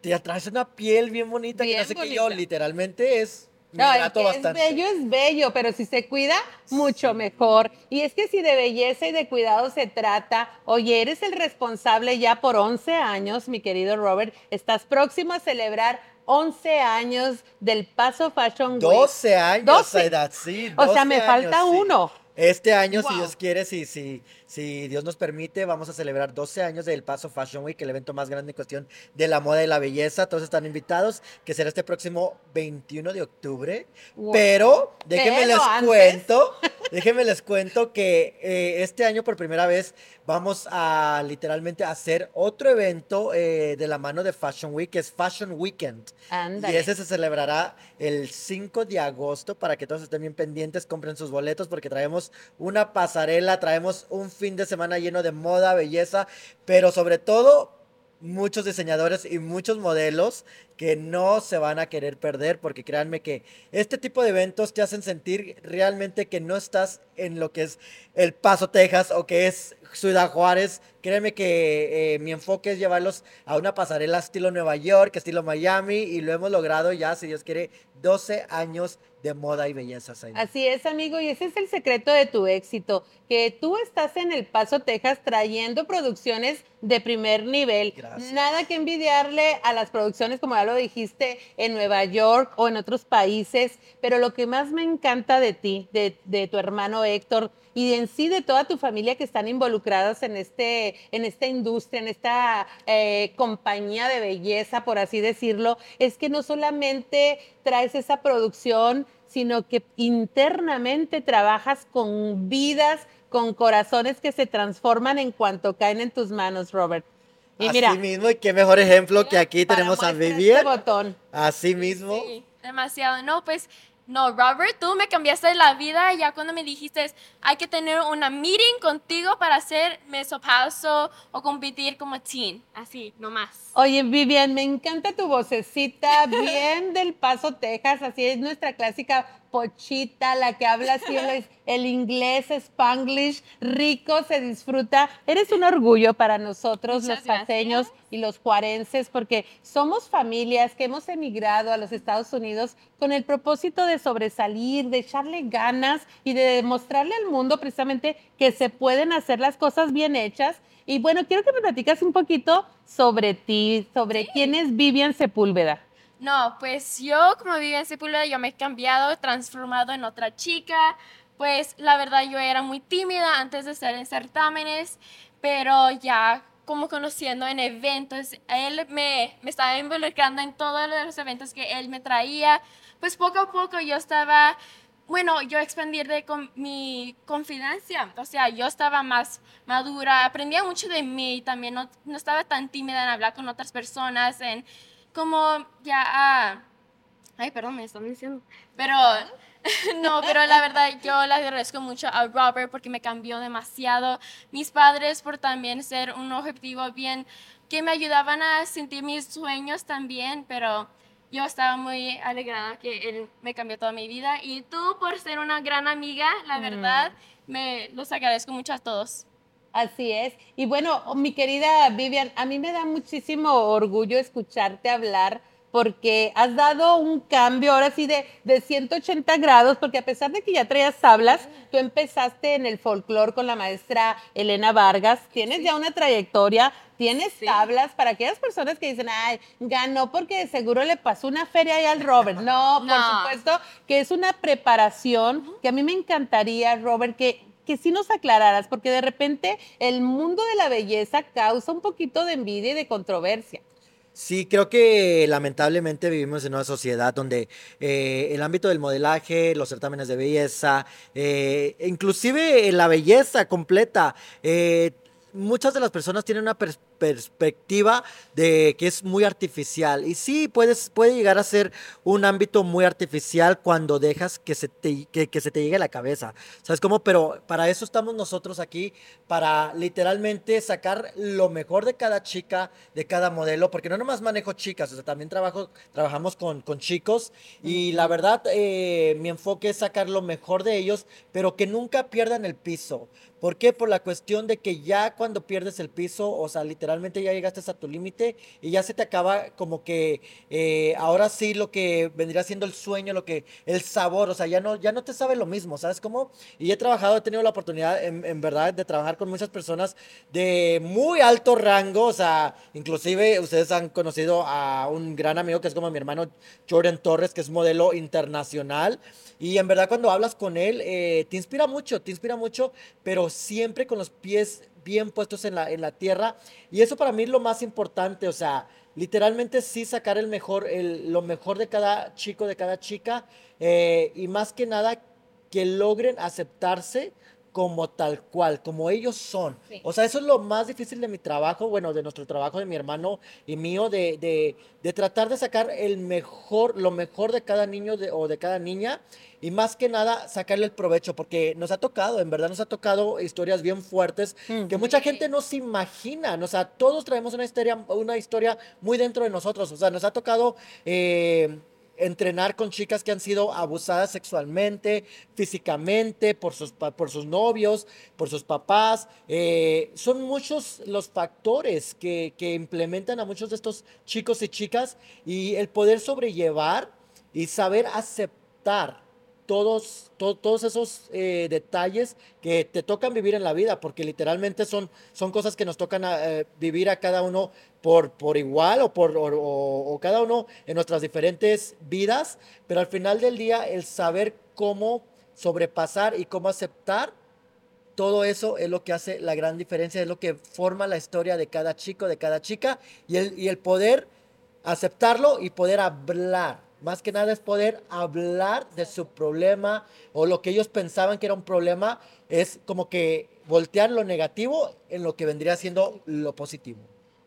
te atraes una piel bien bonita, que no Bien sé qué yo, literalmente es... Me No, que bastante. es bello, es bello, pero si se cuida, mucho mejor. Y es que si de belleza y de cuidado se trata, oye, eres el responsable ya por 11 años, mi querido Robert, estás próximo a celebrar 11 años del Paso Fashion Week. 12 años 12. a edad, sí. O sea, 12 me falta años, sí. uno. Este año, si Wow. Dios quiere, si, si, si Dios nos permite, vamos a celebrar 12 años del Paso Fashion Week, el evento más grande en cuestión de la moda y la belleza. Todos están invitados, que será este próximo 21 de octubre. Wow. Pero déjenme les antes. cuento, déjenme les cuento que eh, este año por primera vez vamos a literalmente hacer otro evento eh, de la mano de Fashion Week, que es Fashion Weekend. Y ese se celebrará el 5 de agosto para que todos estén bien pendientes, compren sus boletos porque traemos una pasarela, traemos un fin de semana lleno de moda, belleza, pero sobre todo muchos diseñadores y muchos modelos que no se van a querer perder porque créanme que este tipo de eventos te hacen sentir realmente que no estás en lo que es El Paso, Texas o que es Ciudad Juárez. Créanme que eh, mi enfoque es llevarlos a una pasarela estilo Nueva York, estilo Miami y lo hemos logrado ya, si Dios quiere, 12 años de moda y belleza. Zaina. Así es, amigo, y ese es el secreto de tu éxito, que tú estás en El Paso, Texas, trayendo producciones de primer nivel. Gracias. Nada que envidiarle a las producciones, como ya lo dijiste, en Nueva York o en otros países, pero lo que más me encanta de ti, de, de tu hermano Héctor, y en sí de toda tu familia que están involucradas en, este, en esta industria, en esta eh, compañía de belleza, por así decirlo, es que no solamente traes esa producción, sino que internamente trabajas con vidas, con corazones que se transforman en cuanto caen en tus manos, Robert. Y mira, Así mismo, y qué mejor ejemplo que aquí tenemos a este Vivian. botón. Así mismo. Sí, demasiado. No, pues, no, Robert, tú me cambiaste la vida ya cuando me dijiste, hay que tener una meeting contigo para hacer mesopaso o competir como teen. Así, nomás. Oye, Vivian, me encanta tu vocecita, <laughs> bien del Paso, Texas, así es nuestra clásica pochita, la que habla así el, el inglés, spanglish, rico, se disfruta. Eres un orgullo para nosotros, Muchas los paseños y los juarenses, porque somos familias que hemos emigrado a los Estados Unidos con el propósito de sobresalir, de echarle ganas y de demostrarle al mundo precisamente que se pueden hacer las cosas bien hechas. Y bueno, quiero que me platicas un poquito sobre ti, sobre quién es Vivian Sepúlveda. No, pues yo como vivo en Sepúlveda, yo me he cambiado, transformado en otra chica. Pues la verdad yo era muy tímida antes de estar en certámenes, pero ya como conociendo en eventos, él me, me estaba involucrando en todos los eventos que él me traía. Pues poco a poco yo estaba, bueno, yo expandir de con, mi confidencia. O sea, yo estaba más madura, aprendía mucho de mí también, no, no estaba tan tímida en hablar con otras personas, en como ya... ah, ay, perdón, me están diciendo. Pero, <laughs> no, pero la verdad yo le agradezco mucho a Robert porque me cambió demasiado. Mis padres por también ser un objetivo bien, que me ayudaban a sentir mis sueños también, pero yo estaba muy alegrada que él me cambió toda mi vida. Y tú por ser una gran amiga, la Mm. verdad, me los agradezco mucho a todos. Así es. Y bueno, mi querida Vivian, a mí me da muchísimo orgullo escucharte hablar porque has dado un cambio ahora sí de, de 180 grados, porque a pesar de que ya traías tablas, tú empezaste en el folclore con la maestra Elena Vargas, tienes ya una trayectoria, tienes tablas para aquellas personas que dicen, ay, ganó porque de seguro le pasó una feria ahí al Robert. <laughs> No, por No. supuesto que es una preparación que a mí me encantaría, Robert, que que sí nos aclararas, porque de repente el mundo de la belleza causa un poquito de envidia y de controversia. Sí, creo que lamentablemente vivimos en una sociedad donde eh, el ámbito del modelaje, los certámenes de belleza, eh, inclusive la belleza completa, eh, muchas de las personas tienen una pers- perspectiva de que es muy artificial. Y sí, puedes, puede llegar a ser un ámbito muy artificial cuando dejas que se te, que, que se te llegue a la cabeza. ¿Sabes cómo? Pero para eso estamos nosotros aquí, para literalmente sacar lo mejor de cada chica, de cada modelo, porque no nomás manejo chicas, o sea, también trabajo, trabajamos con, con chicos. Y la verdad, eh, mi enfoque es sacar lo mejor de ellos, pero que nunca pierdan el piso. ¿Por qué? Por la cuestión de que ya cuando pierdes el piso, o sea, literalmente ya llegaste a tu límite y ya se te acaba como que eh, ahora sí lo que vendría siendo el sueño, lo que, el sabor, o sea, ya no, ya no te sabe lo mismo, ¿sabes cómo? Y he trabajado, he tenido la oportunidad en, en verdad de trabajar con muchas personas de muy alto rango, o sea, inclusive ustedes han conocido a un gran amigo que es como mi hermano Jordan Torres, que es modelo internacional. Y en verdad cuando hablas con él, eh, te inspira mucho, te inspira mucho, pero siempre con los pies bien puestos en la, en la tierra. Y eso para mí es lo más importante, o sea, literalmente sí sacar el mejor, el- lo mejor de cada chico, de cada chica, eh, y más que nada que logren aceptarse como tal cual, como ellos son. Sí. O sea, eso es lo más difícil de mi trabajo, bueno, de nuestro trabajo, de mi hermano y mío, de, de, de tratar de sacar el mejor, lo mejor de cada niño de- o de cada niña y más que nada sacarle el provecho, porque nos ha tocado, en verdad nos ha tocado historias bien fuertes que mucha gente no se imagina, o sea, todos traemos una historia, una historia muy dentro de nosotros, o sea, nos ha tocado... eh, entrenar con chicas que han sido abusadas sexualmente, físicamente, por sus, por sus novios, por sus papás. Eh, son muchos los factores que, que implementan a muchos de estos chicos y chicas y el poder sobrellevar y saber aceptar todos, to- todos esos eh, detalles que te tocan vivir en la vida, porque literalmente son, son cosas que nos tocan eh, vivir a cada uno por, por igual o, por, o cada uno en nuestras diferentes vidas, pero al final del día el saber cómo sobrepasar y cómo aceptar todo eso es lo que hace la gran diferencia, es lo que forma la historia de cada chico, de cada chica, y el, y el poder aceptarlo y poder hablar. Más que nada es poder hablar de su problema o lo que ellos pensaban que era un problema, es como que voltear lo negativo en lo que vendría siendo lo positivo.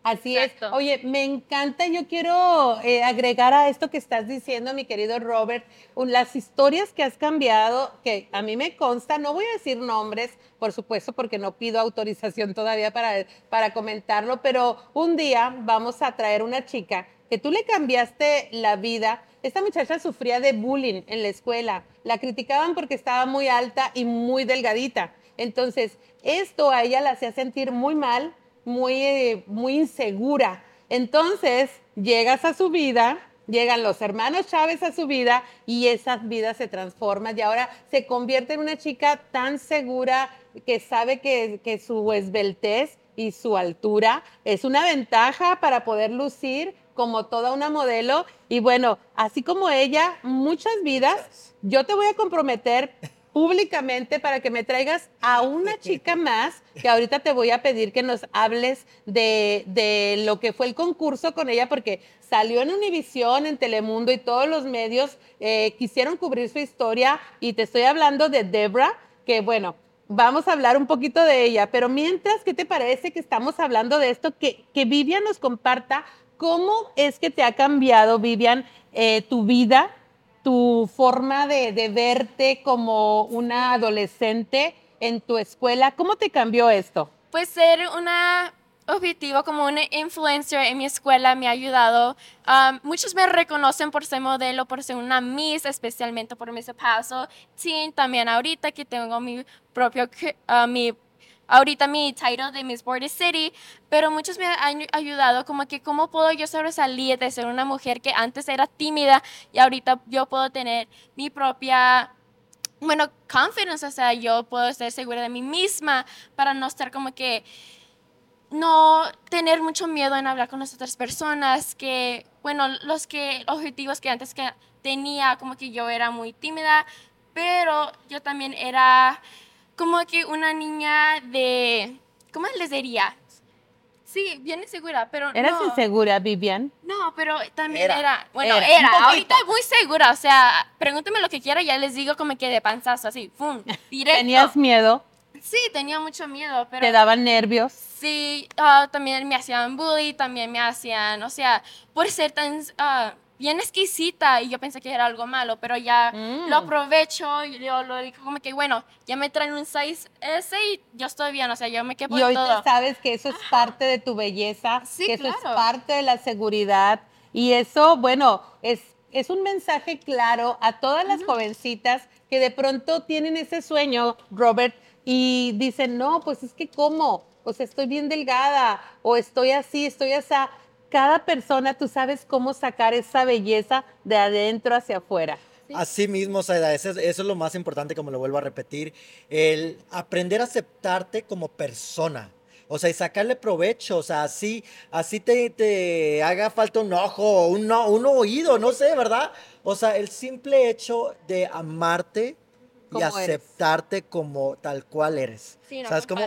Así es. Oye, me encanta, yo quiero eh, agregar a esto que estás diciendo, mi querido Robert, un- las historias que has cambiado, que a mí me consta, no voy a decir nombres, por supuesto, porque no pido autorización todavía para, para comentarlo, pero un día vamos a traer una chica que tú le cambiaste la vida. Esta muchacha sufría de bullying en la escuela, la criticaban porque estaba muy alta y muy delgadita. Entonces, esto a ella la hacía sentir muy mal, muy, eh, muy insegura. Entonces, llegas a su vida, llegan los hermanos Chávez a su vida y esas vidas se transforman y ahora se convierte en una chica tan segura que sabe que, que su esbeltez y su altura es una ventaja para poder lucir como toda una modelo. Y bueno, así como ella, muchas vidas, yo te voy a comprometer públicamente para que me traigas a una chica más, que ahorita te voy a pedir que nos hables de, de lo que fue el concurso con ella, porque salió en Univisión, en Telemundo y todos los medios eh, quisieron cubrir su historia y te estoy hablando de Debra, que bueno, vamos a hablar un poquito de ella, pero mientras, ¿qué te parece que estamos hablando de esto? Que, que Vivian nos comparta cómo es que te ha cambiado, Vivian, eh, tu vida tu forma de, verte como una adolescente en tu escuela. ¿Cómo te cambió esto? Pues ser una objetivo como una influencer en mi escuela me ha ayudado. Um, muchos me reconocen por ser modelo, por ser una Miss, especialmente por Miss Paso Teen. También ahorita que tengo mi propio, uh, mi, ahorita mi title de Miss Border City, pero muchos me han ayudado como que cómo puedo yo sobresalir de ser una mujer que antes era tímida y ahorita yo puedo tener mi propia bueno, confidence, o sea, yo puedo estar segura de mí misma para no estar como que, no tener mucho miedo en hablar con las otras personas, que, bueno, los que, objetivos que antes que tenía, como que yo era muy tímida, pero yo también era como que una niña de, ¿cómo les diría? Sí, bien insegura, pero ¿Eras no. insegura, Vivian? No, pero también Era, era, bueno, era, era, un poquito. ahorita muy segura, o sea, pregúnteme lo que quiera, ya les digo como que de panzazo, así, ¡pum! <laughs> Directo. ¿Tenías miedo? Sí, tenía mucho miedo, pero... ¿Te daban nervios? Sí, ah, también me hacían bully, también me hacían, o sea, por ser tan ah, bien exquisita y yo pensé que era algo malo, pero ya Mm. lo aprovecho y yo lo digo como que, bueno, ya me traen un size S y yo estoy bien, o sea, yo me quepo Y hoy todo. sabes que eso es parte de tu belleza, Sí, que eso es parte de la seguridad. Y eso, bueno, es, es un mensaje claro a todas las jovencitas que de pronto tienen ese sueño, Robert, y dicen, no, pues es que cómo, o sea, estoy bien delgada, o estoy así, estoy así. Cada persona, tú sabes cómo sacar esa belleza de adentro hacia afuera. Así mismo, Saida, eso es, eso es lo más importante, como lo vuelvo a repetir, el aprender a aceptarte como persona. O sea, y sacarle provecho, o sea, así, así te, te haga falta un ojo, un, un oído, no sé, ¿verdad? O sea, el simple hecho de amarte y eres. aceptarte como tal cual eres. Sí, no ¿Sabes cómo?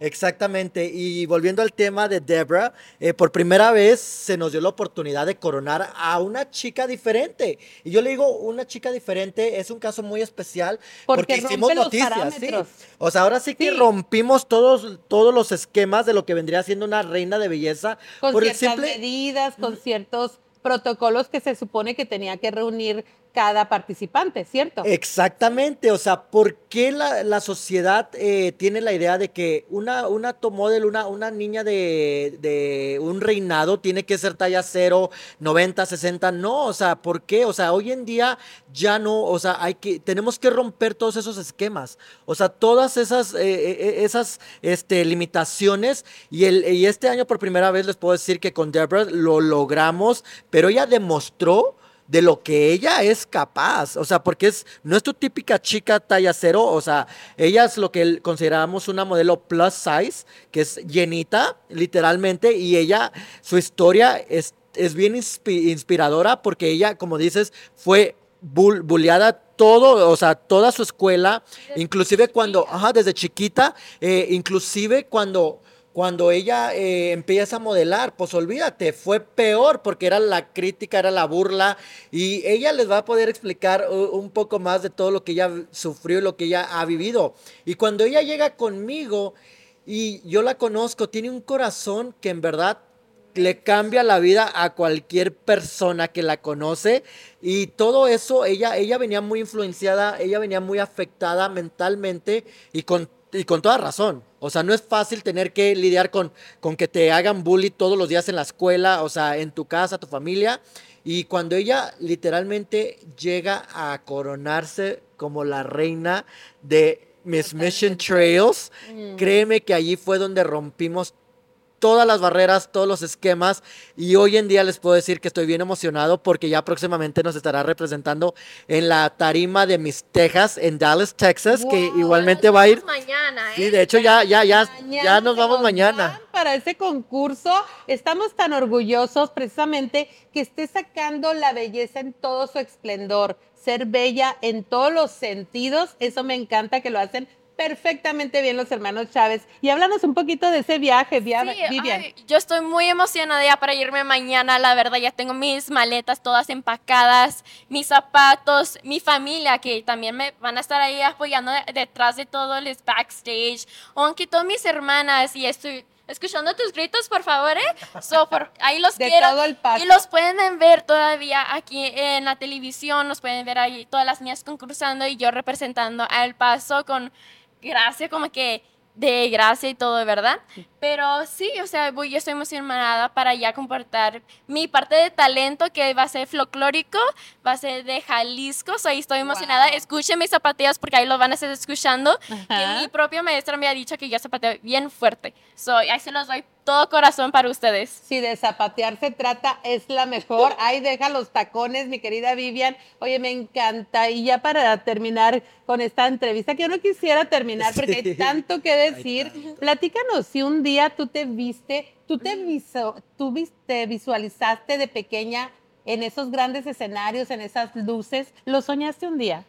Exactamente. Y volviendo al tema de Debra, eh, por primera vez se nos dio la oportunidad de coronar a una chica diferente. Y yo le digo, una chica diferente es un caso muy especial porque, Porque hicimos noticias. sí. O sea, ahora sí que rompimos todos, todos los esquemas de lo que vendría siendo una reina de belleza. con por el ciertas simple, medidas, con ciertos protocolos que se supone que tenía que reunir cada participante, ¿cierto? Exactamente, o sea, ¿por qué la, la sociedad eh, tiene la idea de que una, una top una, una niña de, de un reinado tiene que ser talla 0, 90, 60? No, o sea, ¿por qué? O sea, hoy en día ya no, o sea, hay que, tenemos que romper todos esos esquemas, o sea, todas esas, eh, eh, esas este, limitaciones y, el, y este año por primera vez les puedo decir que con Deborah lo logramos, pero ella demostró de lo que ella es capaz, o sea, porque es, no es tu típica chica talla cero, o sea, ella es lo que consideramos una modelo plus size, que es llenita, literalmente, y ella, su historia es, es bien inspi- inspiradora porque ella, como dices, fue bull- bulleada todo, o sea, toda su escuela, inclusive cuando, ajá, desde chiquita, eh, inclusive cuando cuando ella eh, empieza a modelar, pues olvídate, fue peor porque era la crítica, era la burla y ella les va a poder explicar un poco más de todo lo que ella sufrió y lo que ella ha vivido. Y cuando ella llega conmigo y yo la conozco, tiene un corazón que en verdad le cambia la vida a cualquier persona que la conoce y todo eso, ella, ella venía muy influenciada, ella venía muy afectada mentalmente y con, y con toda razón. O sea, no es fácil tener que lidiar con, con que te hagan bully todos los días en la escuela, o sea, en tu casa, tu familia. Y cuando ella literalmente llega a coronarse como la reina de Miss Mission Trails, Mm. créeme que allí fue donde rompimos todas las barreras, todos los esquemas y hoy en día les puedo decir que estoy bien emocionado porque ya próximamente nos estará representando en la tarima de Miss Texas en Dallas, Texas, que igualmente va a ir. Mañana, ¿eh? Sí, de hecho ya, ya, ya, Mañana ya nos vamos mañana. para ese concurso. Estamos tan orgullosos precisamente que esté sacando la belleza en todo su esplendor, ser bella en todos los sentidos. Eso me encanta que lo hacen perfectamente bien los hermanos Chávez. Y háblanos un poquito de ese viaje, Via- Sí, Vivian. ay, yo estoy muy emocionada ya para irme mañana, la verdad, ya tengo mis maletas todas empacadas, mis zapatos, mi familia que también me van a estar ahí apoyando de- detrás de todo el backstage, aunque todas mis hermanas y estoy escuchando tus gritos, por favor, ¿eh? So, por- ahí los De quiero. todo el paso. Y los pueden ver todavía aquí en la televisión, los pueden ver ahí todas las niñas concursando y yo representando a El Paso con gracia, como que de gracia y todo, ¿verdad? Pero sí, o sea, voy, yo estoy emocionada para ya comportar mi parte de talento que va a ser folclórico, va a ser de Jalisco, so, ahí estoy emocionada. Escuchen mis zapatillas porque ahí lo van a estar escuchando, que mi propia maestra me ha dicho que yo zapateo bien fuerte. So, ahí se los doy todo corazón para ustedes. Si de zapatear se trata, es la mejor. <laughs> Ahí deja los tacones, mi querida Vivian. Oye, me encanta. Y ya para terminar con esta entrevista, que yo no quisiera terminar porque hay tanto que decir, platícanos si un día tú te viste, tú te, viso- tú te visualizaste de pequeña en esos grandes escenarios, en esas luces, ¿lo soñaste un día?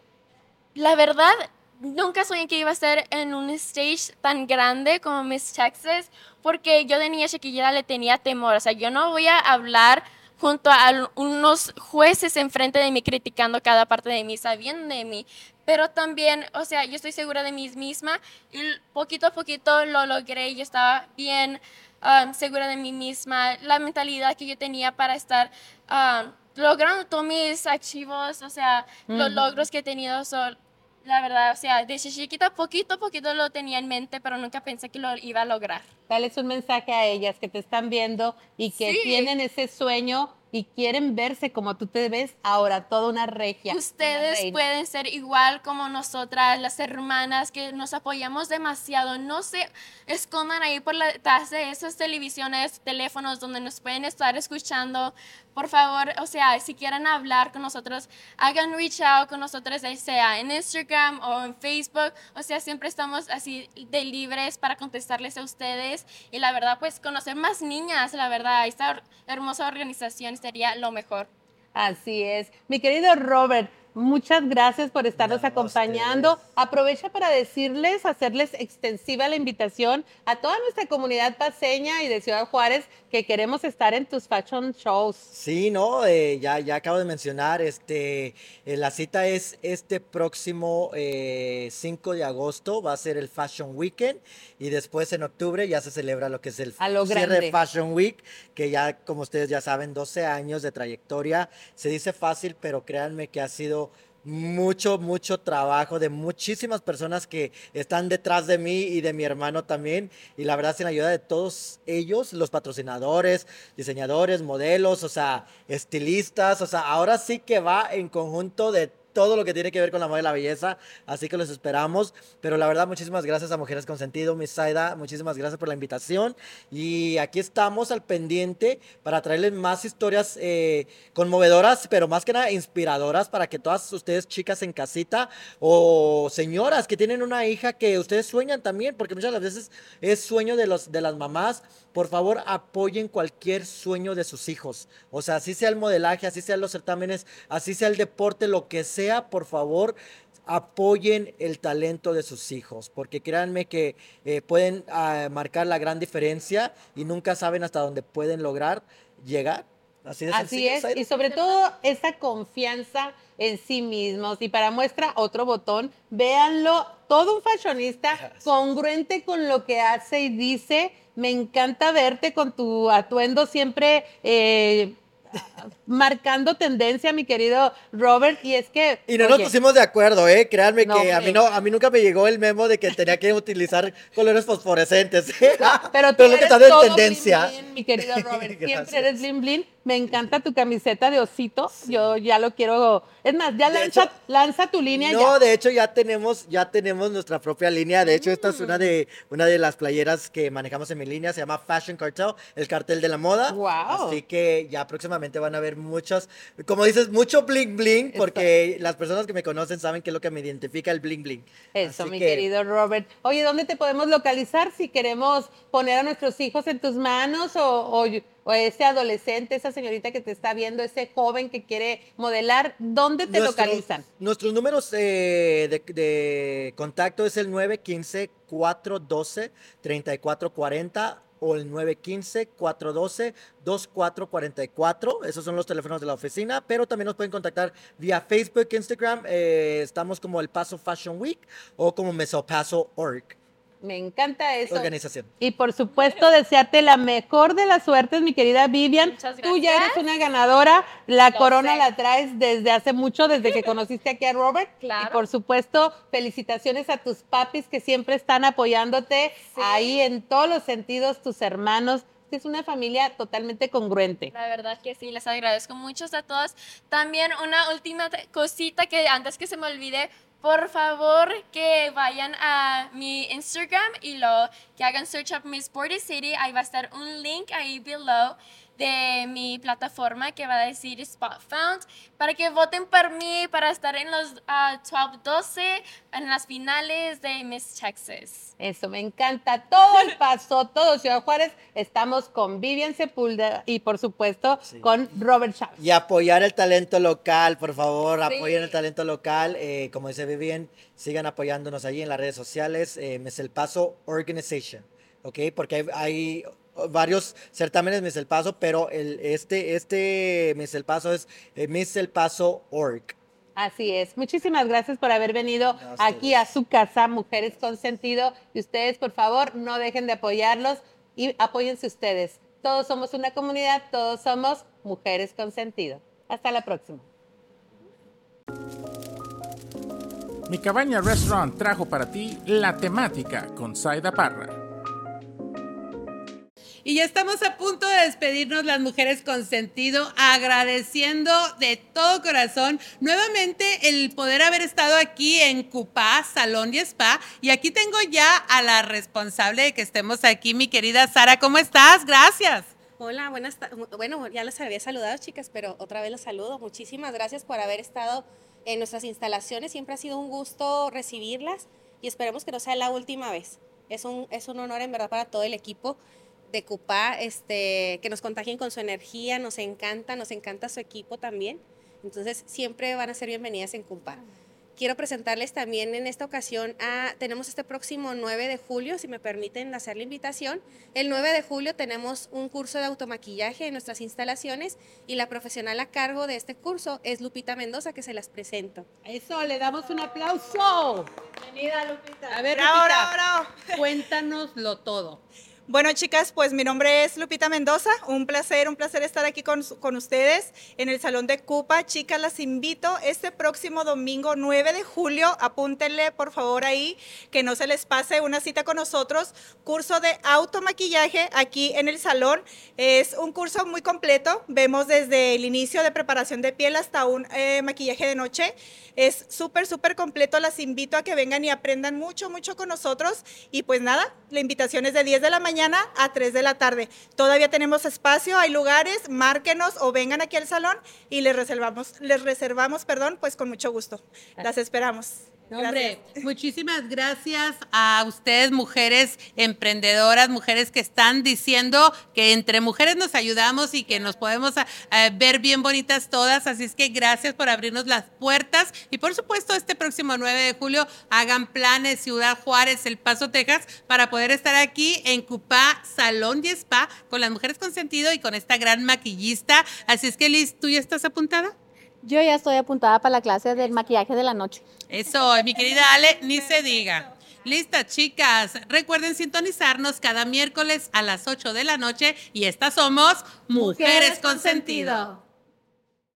La verdad, nunca soñé que iba a estar en un stage tan grande como Miss Texas, porque yo de niña chiquilla le tenía temor. O sea, yo no voy a hablar junto a unos jueces enfrente de mí criticando cada parte de mí, sabiendo de mí. Pero también, o sea, yo estoy segura de mí misma y poquito a poquito lo logré. Yo estaba bien um, segura de mí misma, la mentalidad que yo tenía para estar um, logrando todos mis archivos, o sea, los Ujú. logros que he tenido son, la verdad, o sea, desde chiquita poquito a poquito lo tenía en mente, pero nunca pensé que lo iba a lograr. Dales un mensaje a ellas que te están viendo y que Sí. tienen ese sueño y quieren verse como tú te ves ahora, toda una regia. Ustedes pueden ser igual como nosotras, las hermanas, que nos apoyamos demasiado. No se escondan ahí por la detrás de esas televisiones, teléfonos donde nos pueden estar escuchando. Por favor, o sea, si quieren hablar con nosotros, hagan reach out con nosotros, ya sea en Instagram o en Facebook. O sea, siempre estamos así de libres para contestarles a ustedes. Y la verdad, pues conocer más niñas, la verdad, esta hermosa organización sería lo mejor. Así es. Mi querido Robert, muchas gracias por estarnos acompañando. Aprovecha para decirles, hacerles extensiva la invitación a toda nuestra comunidad paseña y de Ciudad Juárez que queremos estar en tus fashion shows. Sí, no, Eh, ya, ya acabo de mencionar, este, eh, la cita es este próximo eh, 5 de agosto, va a ser el Fashion Weekend y después en octubre ya se celebra lo que es el cierre grande. Fashion Week, que ya como ustedes ya saben, 12 años de trayectoria, se dice fácil, pero créanme que ha sido mucho, mucho trabajo de muchísimas personas que están detrás de mí y de mi hermano también. Y la verdad, sin la ayuda de todos ellos, los patrocinadores, diseñadores, modelos, o sea, estilistas, o sea, ahora sí que va en conjunto de todo lo que tiene que ver con la moda y la belleza, así que los esperamos, pero la verdad muchísimas gracias a Mujeres con Sentido, Miss Saida, muchísimas gracias por la invitación. Y aquí estamos al pendiente para traerles más historias eh, conmovedoras, pero más que nada inspiradoras para que todas ustedes chicas en casita o señoras que tienen una hija que ustedes sueñan también, porque muchas de las veces es sueño de, los, de las mamás, por favor apoyen cualquier sueño de sus hijos, o sea, así sea el modelaje, así sean los certámenes, así sea el deporte, lo que sea, por favor apoyen el talento de sus hijos, porque créanme que eh, pueden ah, marcar la gran diferencia y nunca saben hasta dónde pueden lograr llegar. Así, de Así es, y sobre todo esa confianza en sí mismos. Y para muestra otro botón, véanlo, todo un fashionista congruente con lo que hace y dice. Me encanta verte con tu atuendo siempre eh, marcando tendencia, mi querido Robert. Y es que... Y no nos oye, pusimos de acuerdo, ¿eh? Créanme No, que a mí, no, a mí nunca me llegó el memo de que tenía que utilizar colores fosforescentes. <laughs> Pero tú lo que eres todo tendencia. blin, blin, mi querido Robert. <laughs> Siempre eres blin blin. Me encanta tu camiseta de osito. Yo ya lo quiero. Es más, ya lanza, lanza tu línea No, ya. de hecho ya tenemos, ya tenemos nuestra propia línea. De hecho, esta es una de, una de las playeras que manejamos en mi línea. Se llama Fashion Cartel, el cartel de la moda. Wow. Así que ya próximamente van a ver muchos, como dices, mucho bling bling, porque las personas que me conocen saben que es lo que me identifica el bling bling. Eso, Así mi que- querido Robert. Oye, ¿dónde te podemos localizar si queremos poner a nuestros hijos en tus manos o, o- o ese adolescente, esa señorita que te está viendo, ese joven que quiere modelar? ¿Dónde te localizan? Nuestros números eh, de, de contacto es el 915-412-3440 o el 915-412-2444. Esos son los teléfonos de la oficina, pero también nos pueden contactar vía Facebook, Instagram. eh, estamos como El Paso Fashion Week o como Mesopaso Org, Me encanta eso. organización. Y por supuesto, desearte la mejor de las suertes, mi querida Vivian. Muchas Tú ya eres una ganadora. La Lo corona sé. la traes desde hace mucho, desde que <laughs> conociste aquí a Robert. Claro. Y por supuesto, felicitaciones a tus papis que siempre están apoyándote ahí en todos los sentidos, tus hermanos. Es una familia totalmente congruente. La verdad que sí, les agradezco mucho a todos. También una última cosita que antes que se me olvide, por favor que vayan a mi Instagram y lo que hagan search up Miss Sporty City, ahí va a estar un link ahí below de mi plataforma que va a decir Spot Found para que voten por mí para estar en los ah, top 12 en las finales de Miss Texas. Eso, me encanta. Todo el paso, todo Ciudad Juárez, estamos con Vivian Sepúlveda y por supuesto con Robert Chávez. Y apoyar el talento local, por favor, apoyen el talento local. Eh, como dice Vivian, sigan apoyándonos allí en las redes sociales, eh, Miss El Paso Organization, ¿ok? Porque hay, hay varios certámenes Miss El Paso, pero el, este, este Miss El Paso es eh, Miss El Paso Org. Así es. Muchísimas gracias por haber venido aquí a su casa, Mujeres con Sentido. Y ustedes, por favor, no dejen de apoyarlos y apóyense ustedes. Todos somos una comunidad, todos somos Mujeres con Sentido. Hasta la próxima. Mi Cabaña Restaurant trajo para ti la temática con Saida Parra. Y ya estamos a punto de despedirnos las mujeres con sentido, agradeciendo de todo corazón nuevamente el poder haber estado aquí en Cupá, Salón y Spa. Y aquí tengo ya a la responsable de que estemos aquí, mi querida Sara. ¿Cómo estás? Gracias. Hola, buenas. Bueno, ya les había saludado, chicas, pero otra vez los saludo. Muchísimas gracias por haber estado en nuestras instalaciones. Siempre ha sido un gusto recibirlas y esperemos que no sea la última vez. Es un, es un honor en verdad para todo el equipo de Cupá, este, que nos contagien con su energía, nos encanta, nos encanta su equipo también. Entonces, siempre van a ser bienvenidas en Cupá. Quiero presentarles también en esta ocasión a, tenemos este próximo 9 de julio, si me permiten hacer la invitación. El 9 de julio tenemos un curso de automaquillaje en nuestras instalaciones y la profesional a cargo de este curso es Lupita Mendoza, que se las presento. Eso, le damos un aplauso. Bienvenida, Lupita. A ver, Bravo, Lupita, bravo, cuéntanoslo todo. Bueno, chicas, pues mi nombre es Lupita Mendoza. Un placer, un placer estar aquí con, con ustedes en el Salón de Cupa. Chicas, las invito este próximo domingo 9 de julio. Apúntenle, por favor, ahí, que no se les pase una cita con nosotros. Curso de automaquillaje aquí en el salón. Es un curso muy completo. Vemos desde el inicio de preparación de piel hasta un eh, maquillaje de noche. Es súper, súper completo. Las invito a que vengan y aprendan mucho, mucho con nosotros. Y pues nada, la invitación es de 10 de la mañana a 3 de la tarde. Todavía tenemos espacio, hay lugares, márquenos o vengan aquí al salón y les reservamos, les reservamos, perdón, pues con mucho gusto. Las esperamos. No, Hombre, muchísimas gracias a ustedes, mujeres emprendedoras, mujeres que están diciendo que entre mujeres nos ayudamos y que nos podemos eh, ver bien bonitas todas. Así es que gracias por abrirnos las puertas. Y por supuesto, este próximo 9 de julio hagan planes Ciudad Juárez, El Paso, Texas, para poder estar aquí en Cupá Salón y Spa con las mujeres con sentido y con esta gran maquillista. Así es que, Liz, ¿tú ya estás apuntada? Yo ya estoy apuntada para la clase del maquillaje de la noche. Eso, mi querida Ale, ni se diga. Listas, chicas. Recuerden sintonizarnos cada miércoles a las 8 de la noche y estas somos Mujeres, con Sentido.